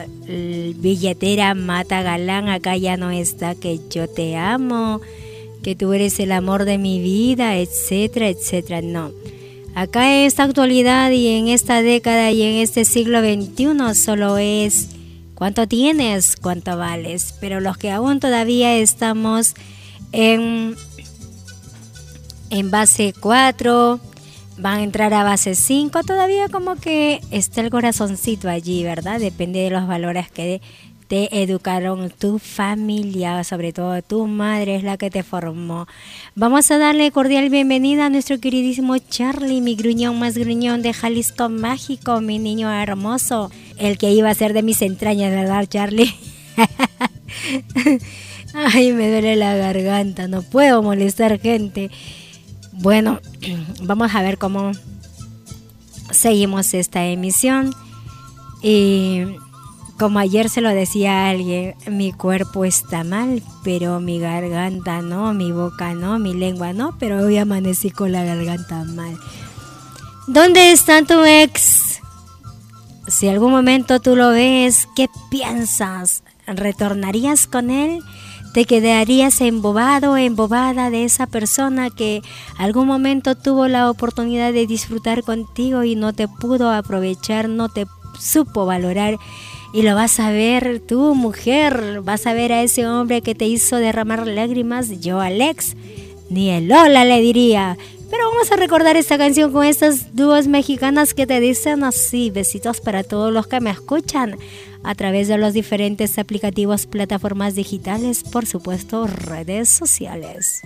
billetera mata galán. Acá ya no está que yo te amo, que tú eres el amor de mi vida, etcétera, etcétera. No. Acá en esta actualidad y en esta década y en este siglo XXI solo es cuánto tienes, cuánto vales. Pero los que aún todavía estamos en, en base 4, van a entrar a base 5, todavía como que está el corazoncito allí, ¿verdad? Depende de los valores que te educaron tu familia, sobre todo tu madre es la que te formó. Vamos a darle cordial bienvenida a nuestro queridísimo Charlie, mi gruñón más gruñón de Jalisco Mágico, mi niño hermoso, el que iba a ser de mis entrañas, ¿verdad, Charlie? [laughs] Ay, me duele la garganta, no puedo molestar gente. Bueno, [clears throat] vamos a ver cómo seguimos esta emisión. Y como ayer se lo decía a alguien, mi cuerpo está mal, pero mi garganta no, mi boca no, mi lengua no, pero hoy amanecí con la garganta mal. ¿Dónde está tu ex? Si algún momento tú lo ves, ¿qué piensas? ¿Retornarías con él? Te quedarías embobado, embobada de esa persona que algún momento tuvo la oportunidad de disfrutar contigo y no te pudo aprovechar, no te supo valorar. Y lo vas a ver tú, mujer, vas a ver a ese hombre que te hizo derramar lágrimas, yo Alex, ni el Lola le diría. Pero vamos a recordar esta canción con estas dúos mexicanas que te dicen así, besitos para todos los que me escuchan a través de los diferentes aplicativos, plataformas digitales, por supuesto, redes sociales.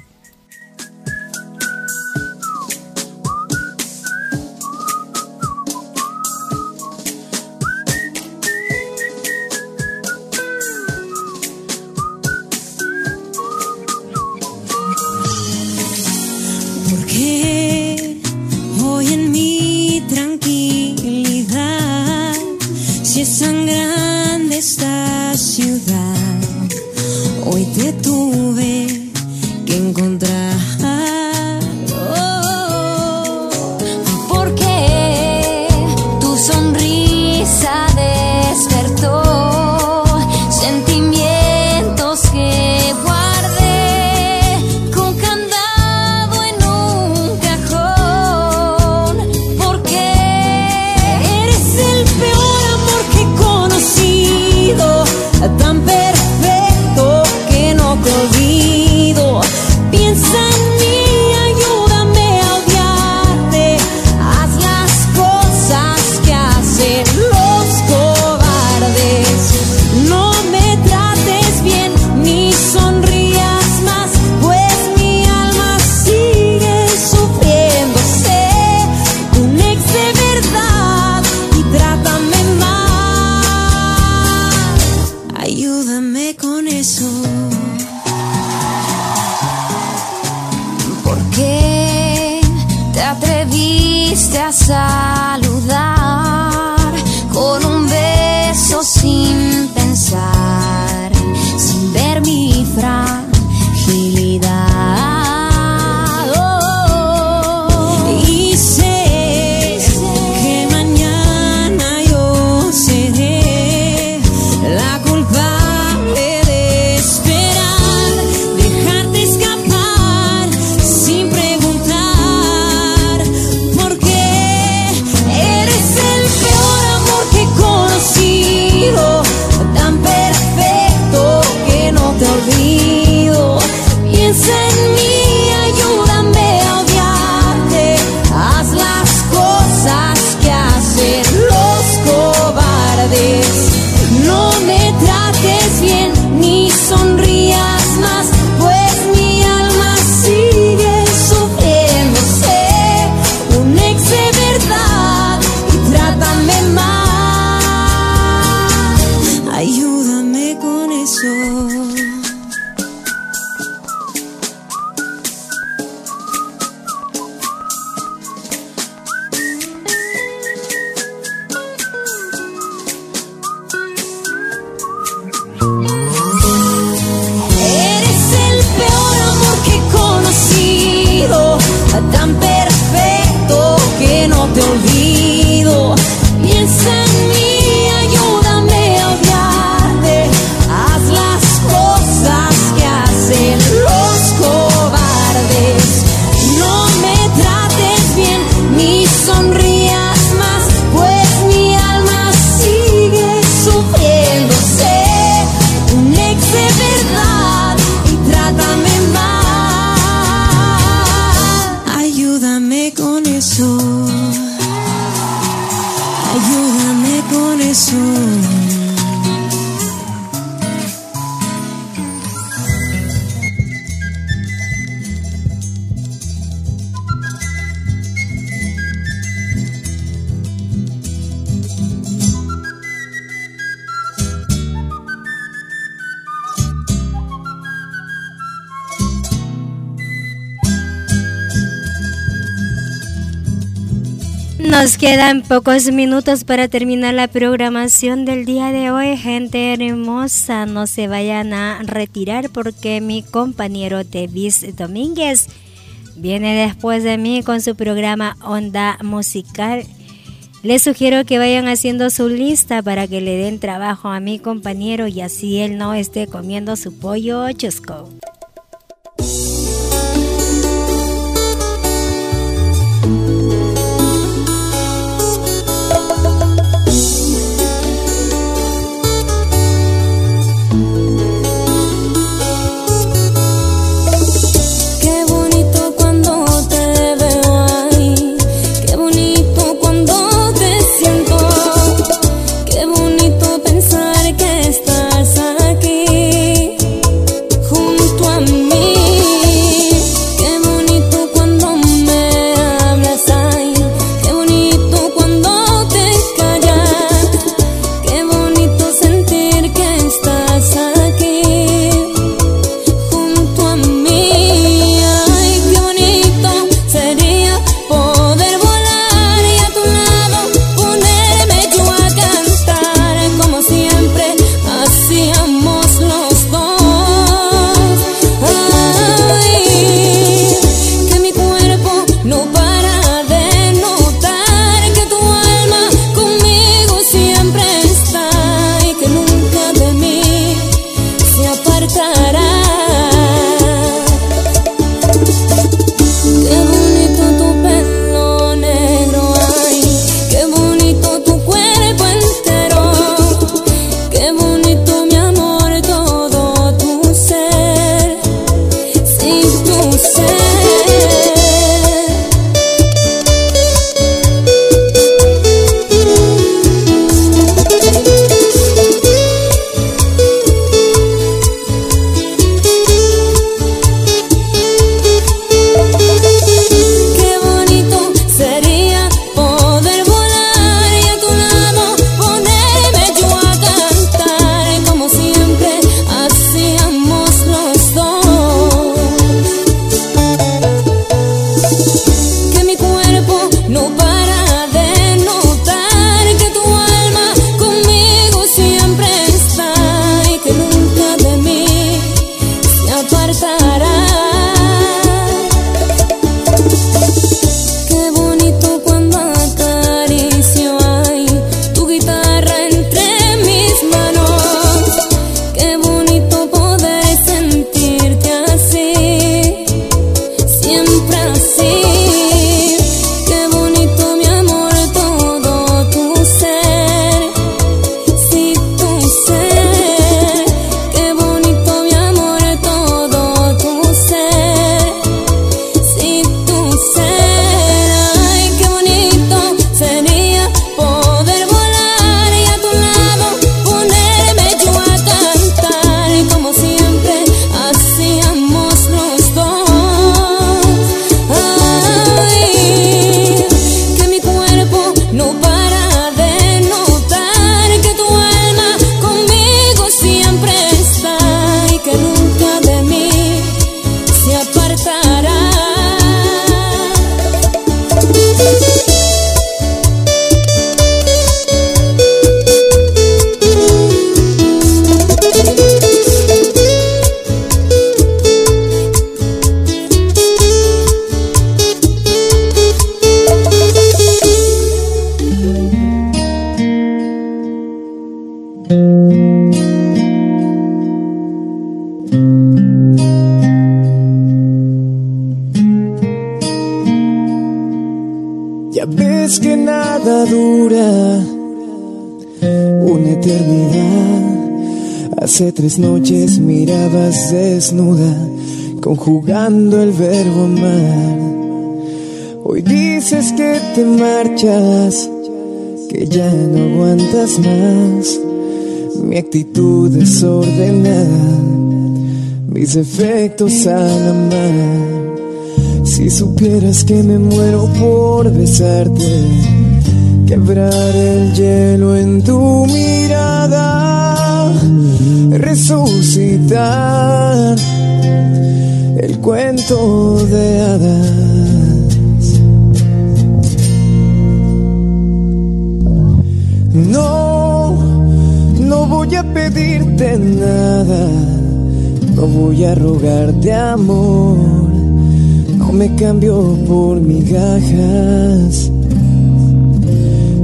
Quedan pocos minutos para terminar la programación del día de hoy. Gente hermosa, no se vayan a retirar porque mi compañero Tevis Domínguez viene después de mí con su programa Onda Musical. Les sugiero que vayan haciendo su lista para que le den trabajo a mi compañero y así él no esté comiendo su pollo chusco. Desnuda, conjugando el verbo amar. Hoy dices que te marchas, que ya no aguantas más. Mi actitud desordenada, mis efectos al amar. Si supieras que me muero por besarte, quebrar el hielo en tu mirada, resucitar el cuento de hadas. No, no voy a pedirte nada, no voy a rogarte amor no me cambio por migajas.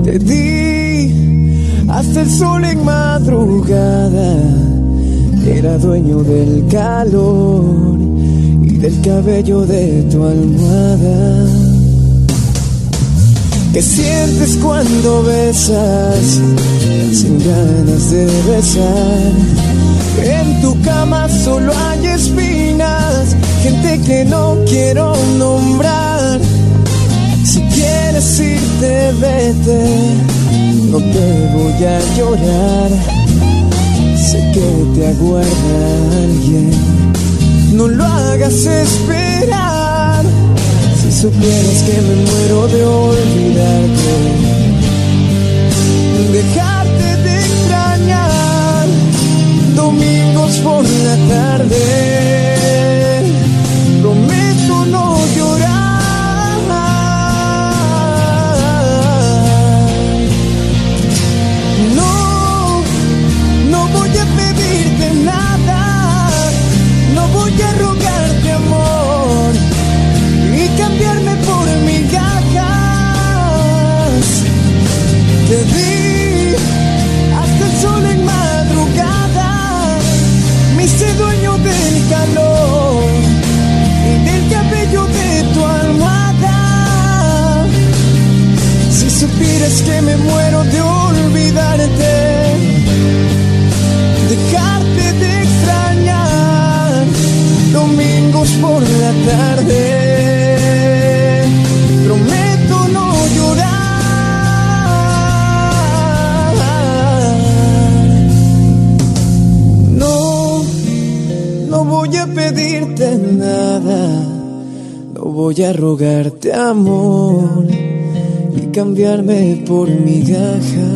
Te di hasta el sol en madrugada. Era dueño del calor y del cabello de tu almohada. ¿Qué sientes cuando besas sin ganas de besar? En tu cama solo hay espinas, gente que no quiero nombrar. Si quieres irte, vete, no te voy a llorar. Que te aguarda alguien, no lo hagas esperar. Si supieras que me muero de olvidarte, dejarte de extrañar domingos por la tarde. Cambiarme por migajas.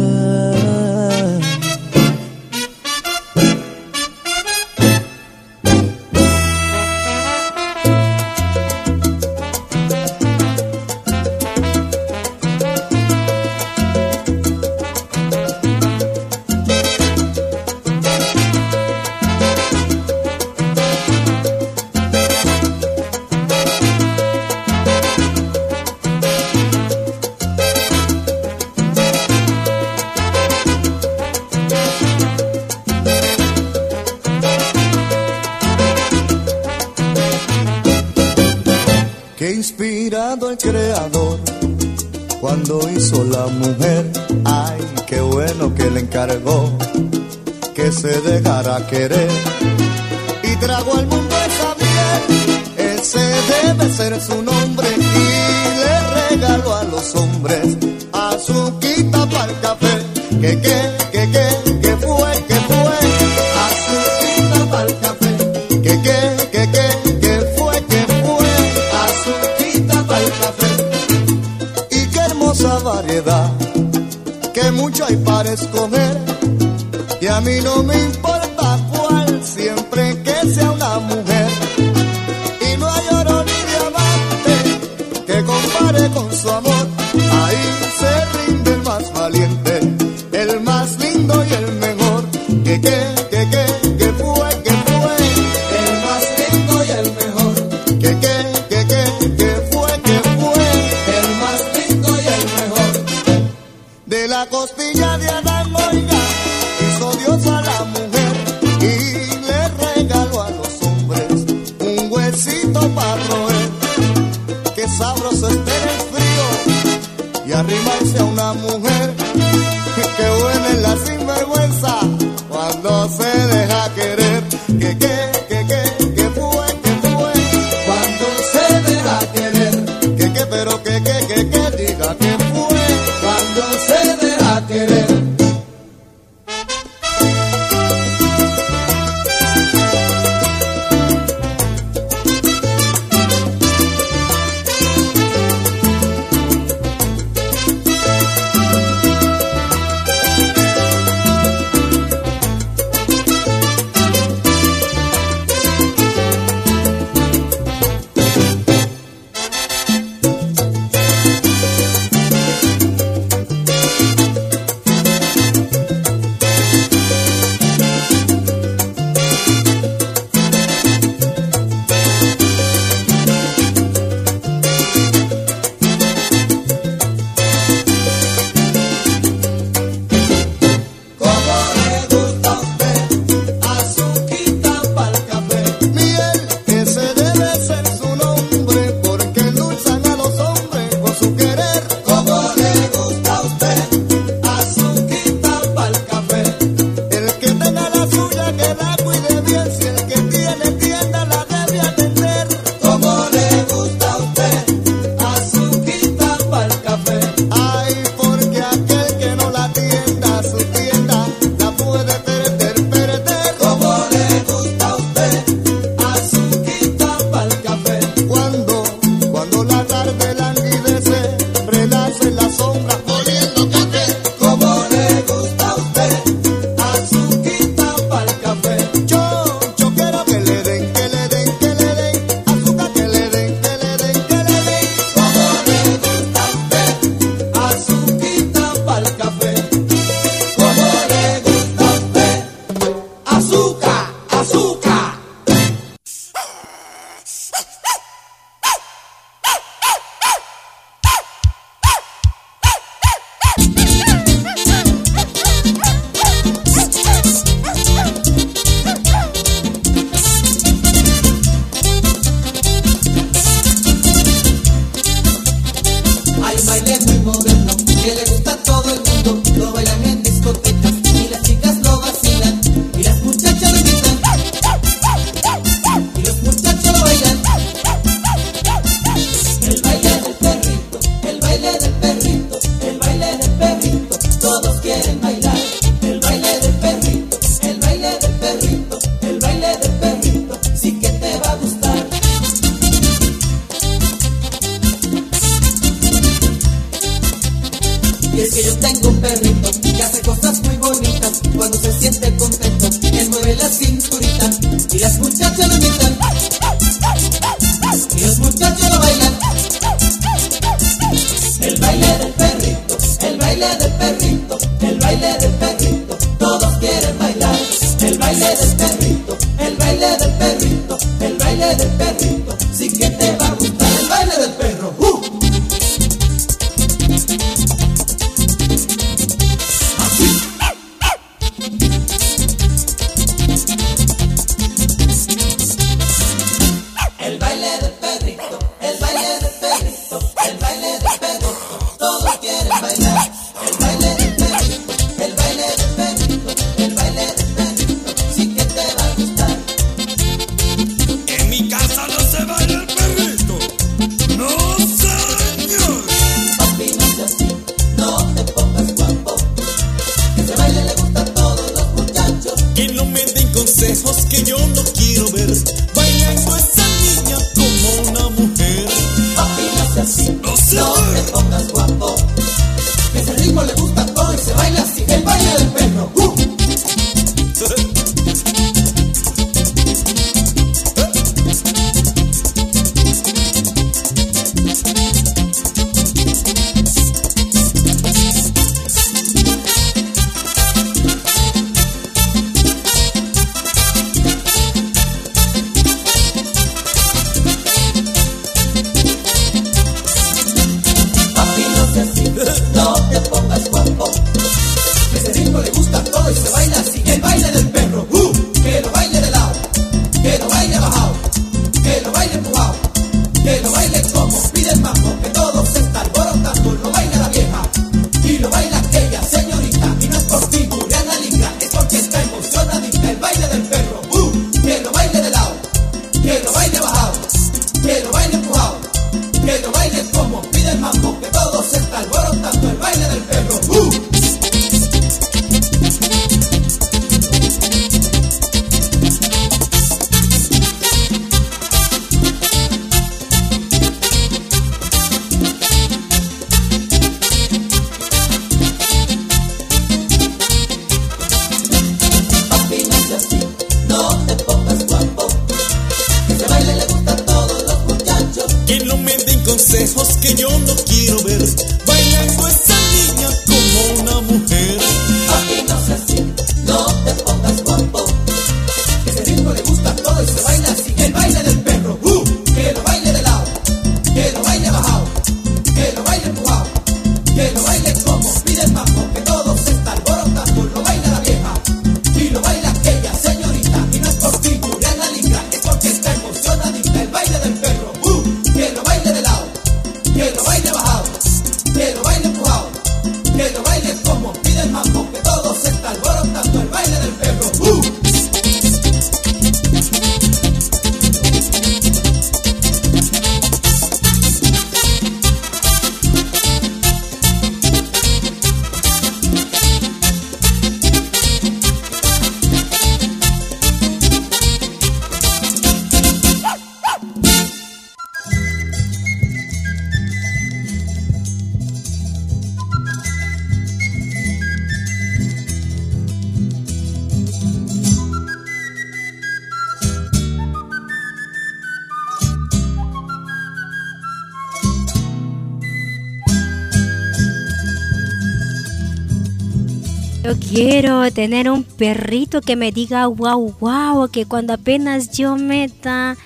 Tener un perrito que me diga wow, wow, que cuando apenas yo meta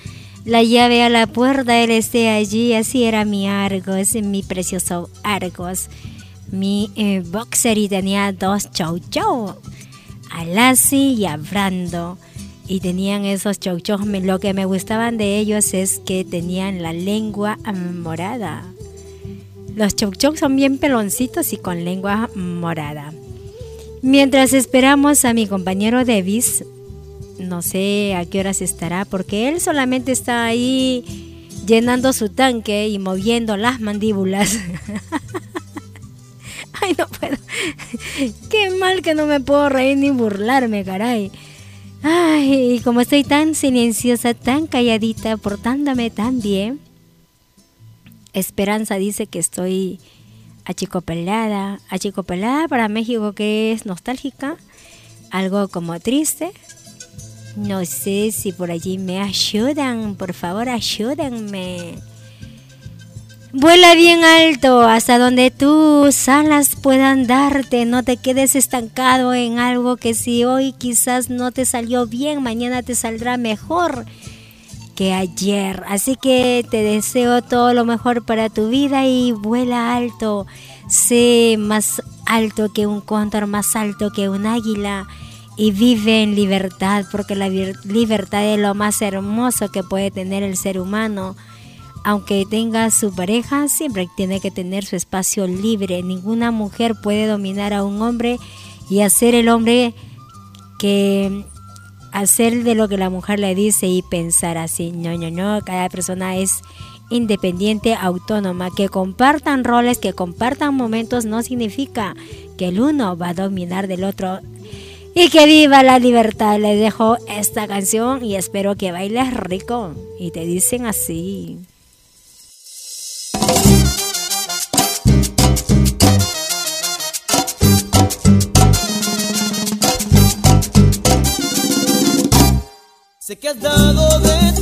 la llave a la puerta, él esté allí. Así era mi Argos, mi precioso Argos. Mi eh, boxer y tenía dos chow chow, a y a Brando. Y tenían esos chow chow. Lo que me gustaban de ellos es que tenían la lengua morada. Los chow chow son bien peloncitos y con lengua morada. Mientras esperamos a mi compañero Davis, no sé a qué horas estará, porque él solamente está ahí llenando su tanque y moviendo las mandíbulas. [laughs] Ay, no puedo. [laughs] Qué mal que no me puedo reír ni burlarme, caray. Ay, como estoy tan silenciosa, tan calladita, portándome tan bien. Esperanza dice que estoy achicopelada. Achicopelada para México que es nostálgica, algo como triste. No sé si por allí me ayudan, por favor ayúdenme. Vuela bien alto hasta donde tus alas puedan darte. No te quedes estancado en algo que si hoy quizás no te salió bien, mañana te saldrá mejor que ayer. Así que te deseo todo lo mejor para tu vida y vuela alto. Sé más alto que un cóndor, más alto que un águila y vive en libertad porque la libertad es lo más hermoso que puede tener el ser humano. Aunque tenga su pareja, siempre tiene que tener su espacio libre. Ninguna mujer puede dominar a un hombre y hacer el hombre que hacer de lo que la mujer le dice y pensar así. No, no, no, cada persona es independiente, autónoma. Que compartan roles, que compartan momentos no significa que el uno va a dominar del otro. Y que viva la libertad. Les dejo esta canción y espero que bailes rico. Y te dicen así. Sé que has dado de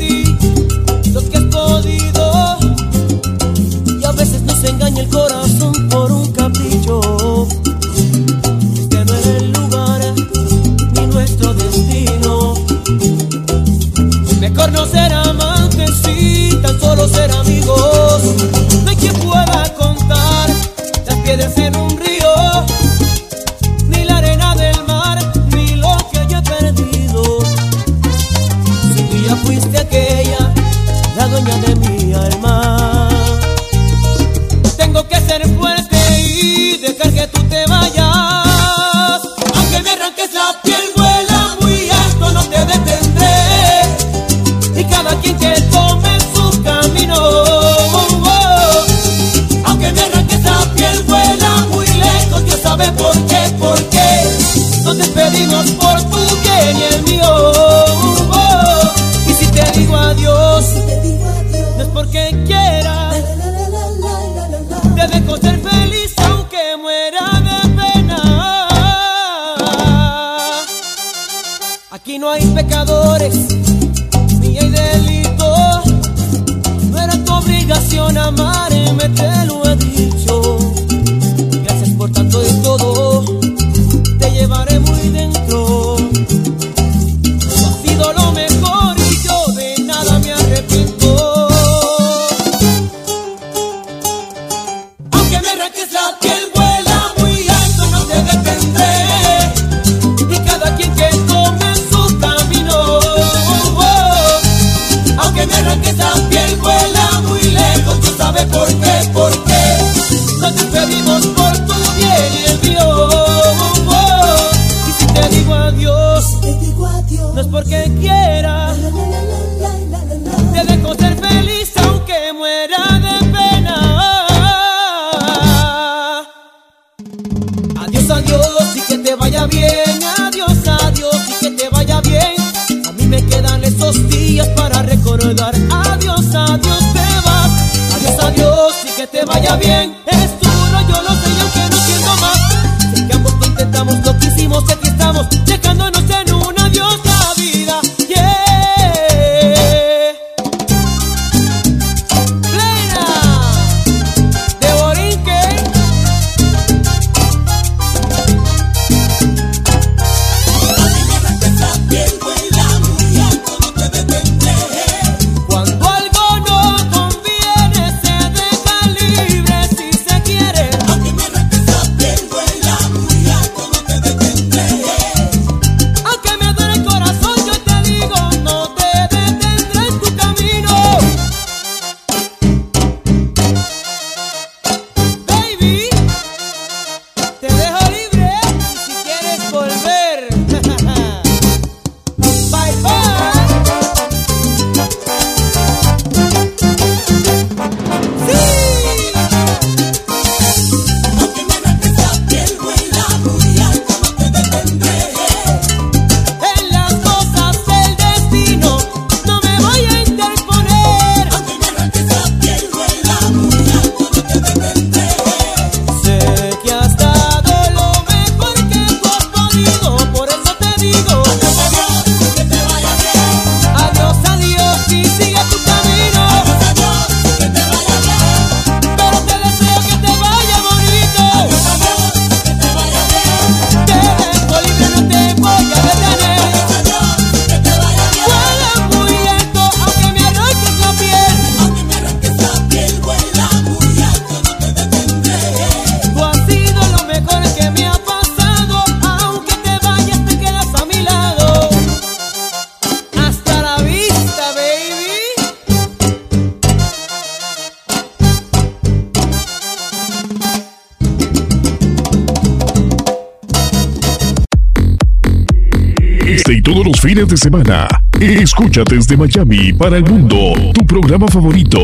todos los fines de semana. Escucha desde Miami para el mundo tu programa favorito,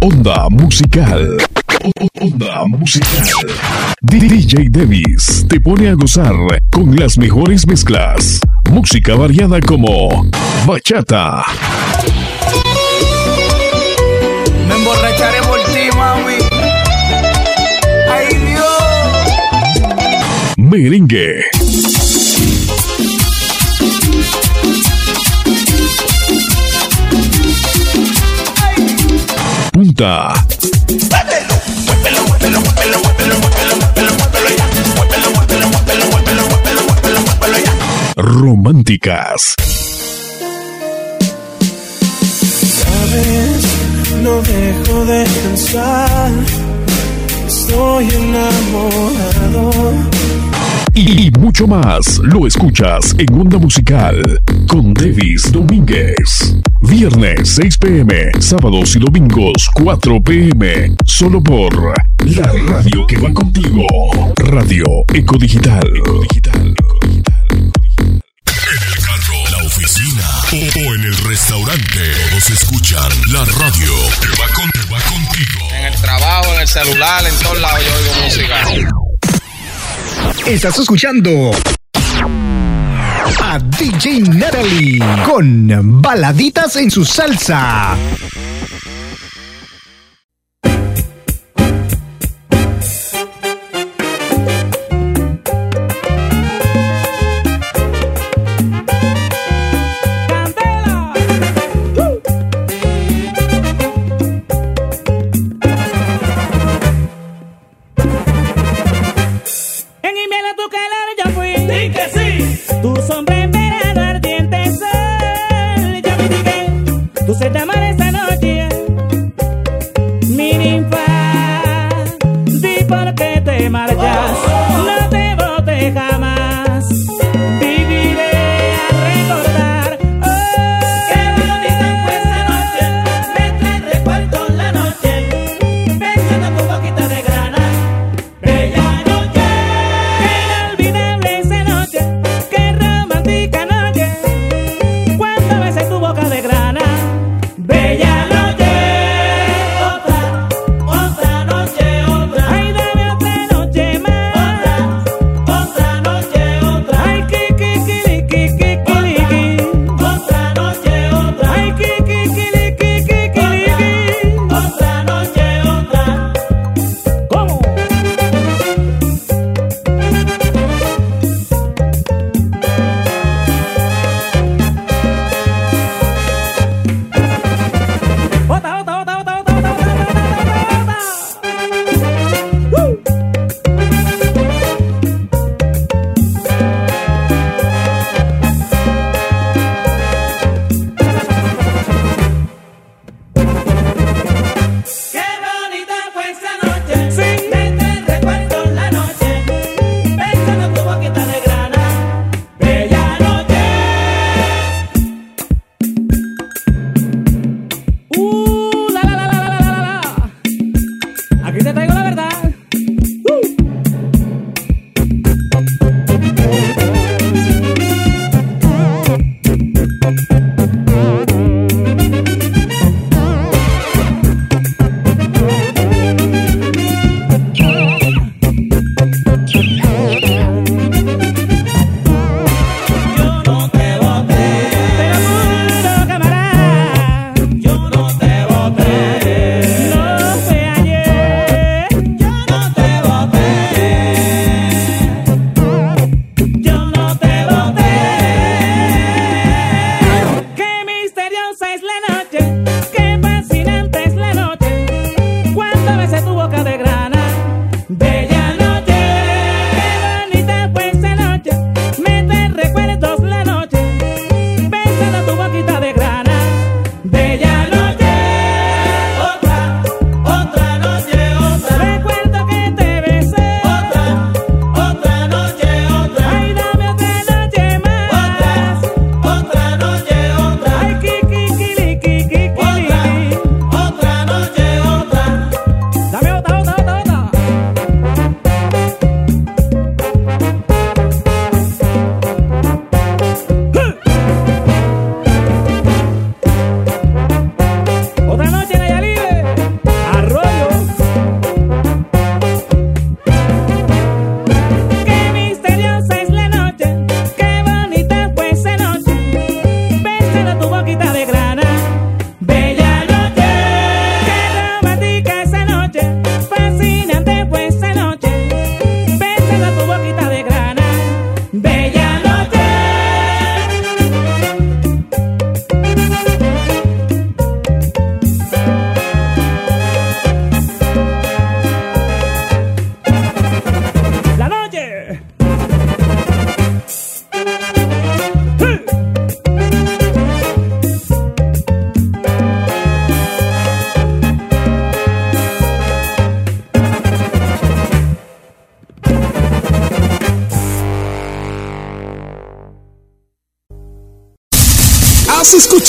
Onda Musical. Onda Musical. DJ Davis te pone a gozar con las mejores mezclas. Música variada como bachata. Me emborracharé por ti, mami. Ay, Dios. Merengue Románticas. ¿Sabes? No dejo de pensar. Estoy enamorado. Y, y mucho más lo escuchas en Onda Musical con Davis Domínguez. Viernes 6 pm, sábados y domingos 4 pm, solo por la radio que va contigo. Radio Eco Digital. En el carro, la oficina o, en el restaurante, todos escuchan la radio que va, va contigo. En el trabajo, en el celular, en todos lados yo oigo música. Estás escuchando a DJ Natalie con baladitas en su salsa.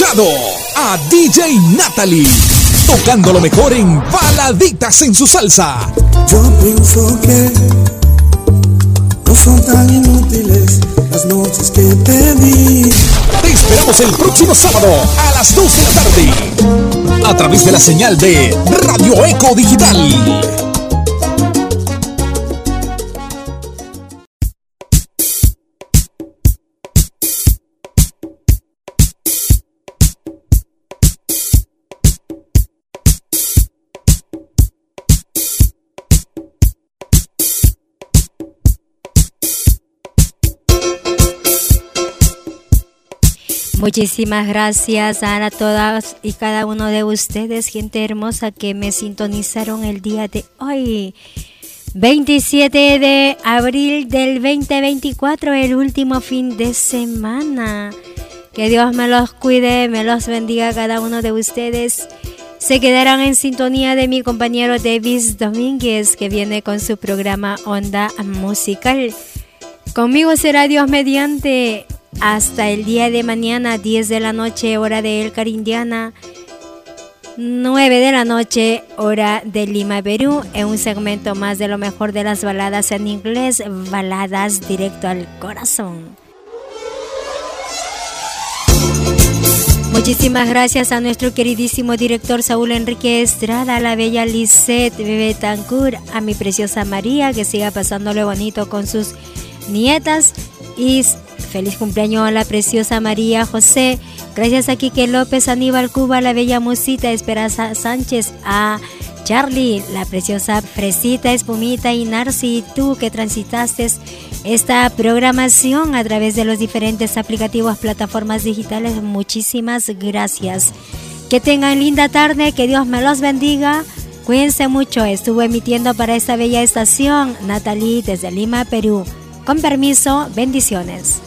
a DJ Natalie tocando lo mejor en baladitas en su salsa. Te. Te esperamos el próximo sábado a las 2 de la tarde a través de la señal de Radio Eco Digital. Muchísimas gracias a todas y cada uno de ustedes, gente hermosa que me sintonizaron el día de hoy. 27 de abril del 2024, el último fin de semana. Que Dios me los cuide, me los bendiga a cada uno de ustedes. Se quedarán en sintonía de mi compañero Davis Domínguez, que viene con su programa Onda Musical. Conmigo será Dios mediante hasta el día de mañana, 10 de la noche, hora de El Carindiana. 9 de la noche, hora de Lima, Perú, en un segmento más de lo mejor de las baladas en inglés, baladas directo al corazón. Muchísimas gracias a nuestro queridísimo director Saúl Enrique Estrada, a la bella Lisette Betancourt, a mi preciosa María, que siga pasándole bonito con sus nietas y feliz cumpleaños a la preciosa María José. Gracias a Quique López, Aníbal Cuba, la bella Musita, Esperanza Sánchez, a Charlie, la preciosa Fresita, Espumita y Narci, tú que transitaste esta programación a través de los diferentes aplicativos, plataformas digitales. Muchísimas gracias. Que tengan linda tarde, que Dios me los bendiga. Cuídense mucho, estuvo emitiendo para esta bella estación Natalie desde Lima, Perú. Con permiso, bendiciones.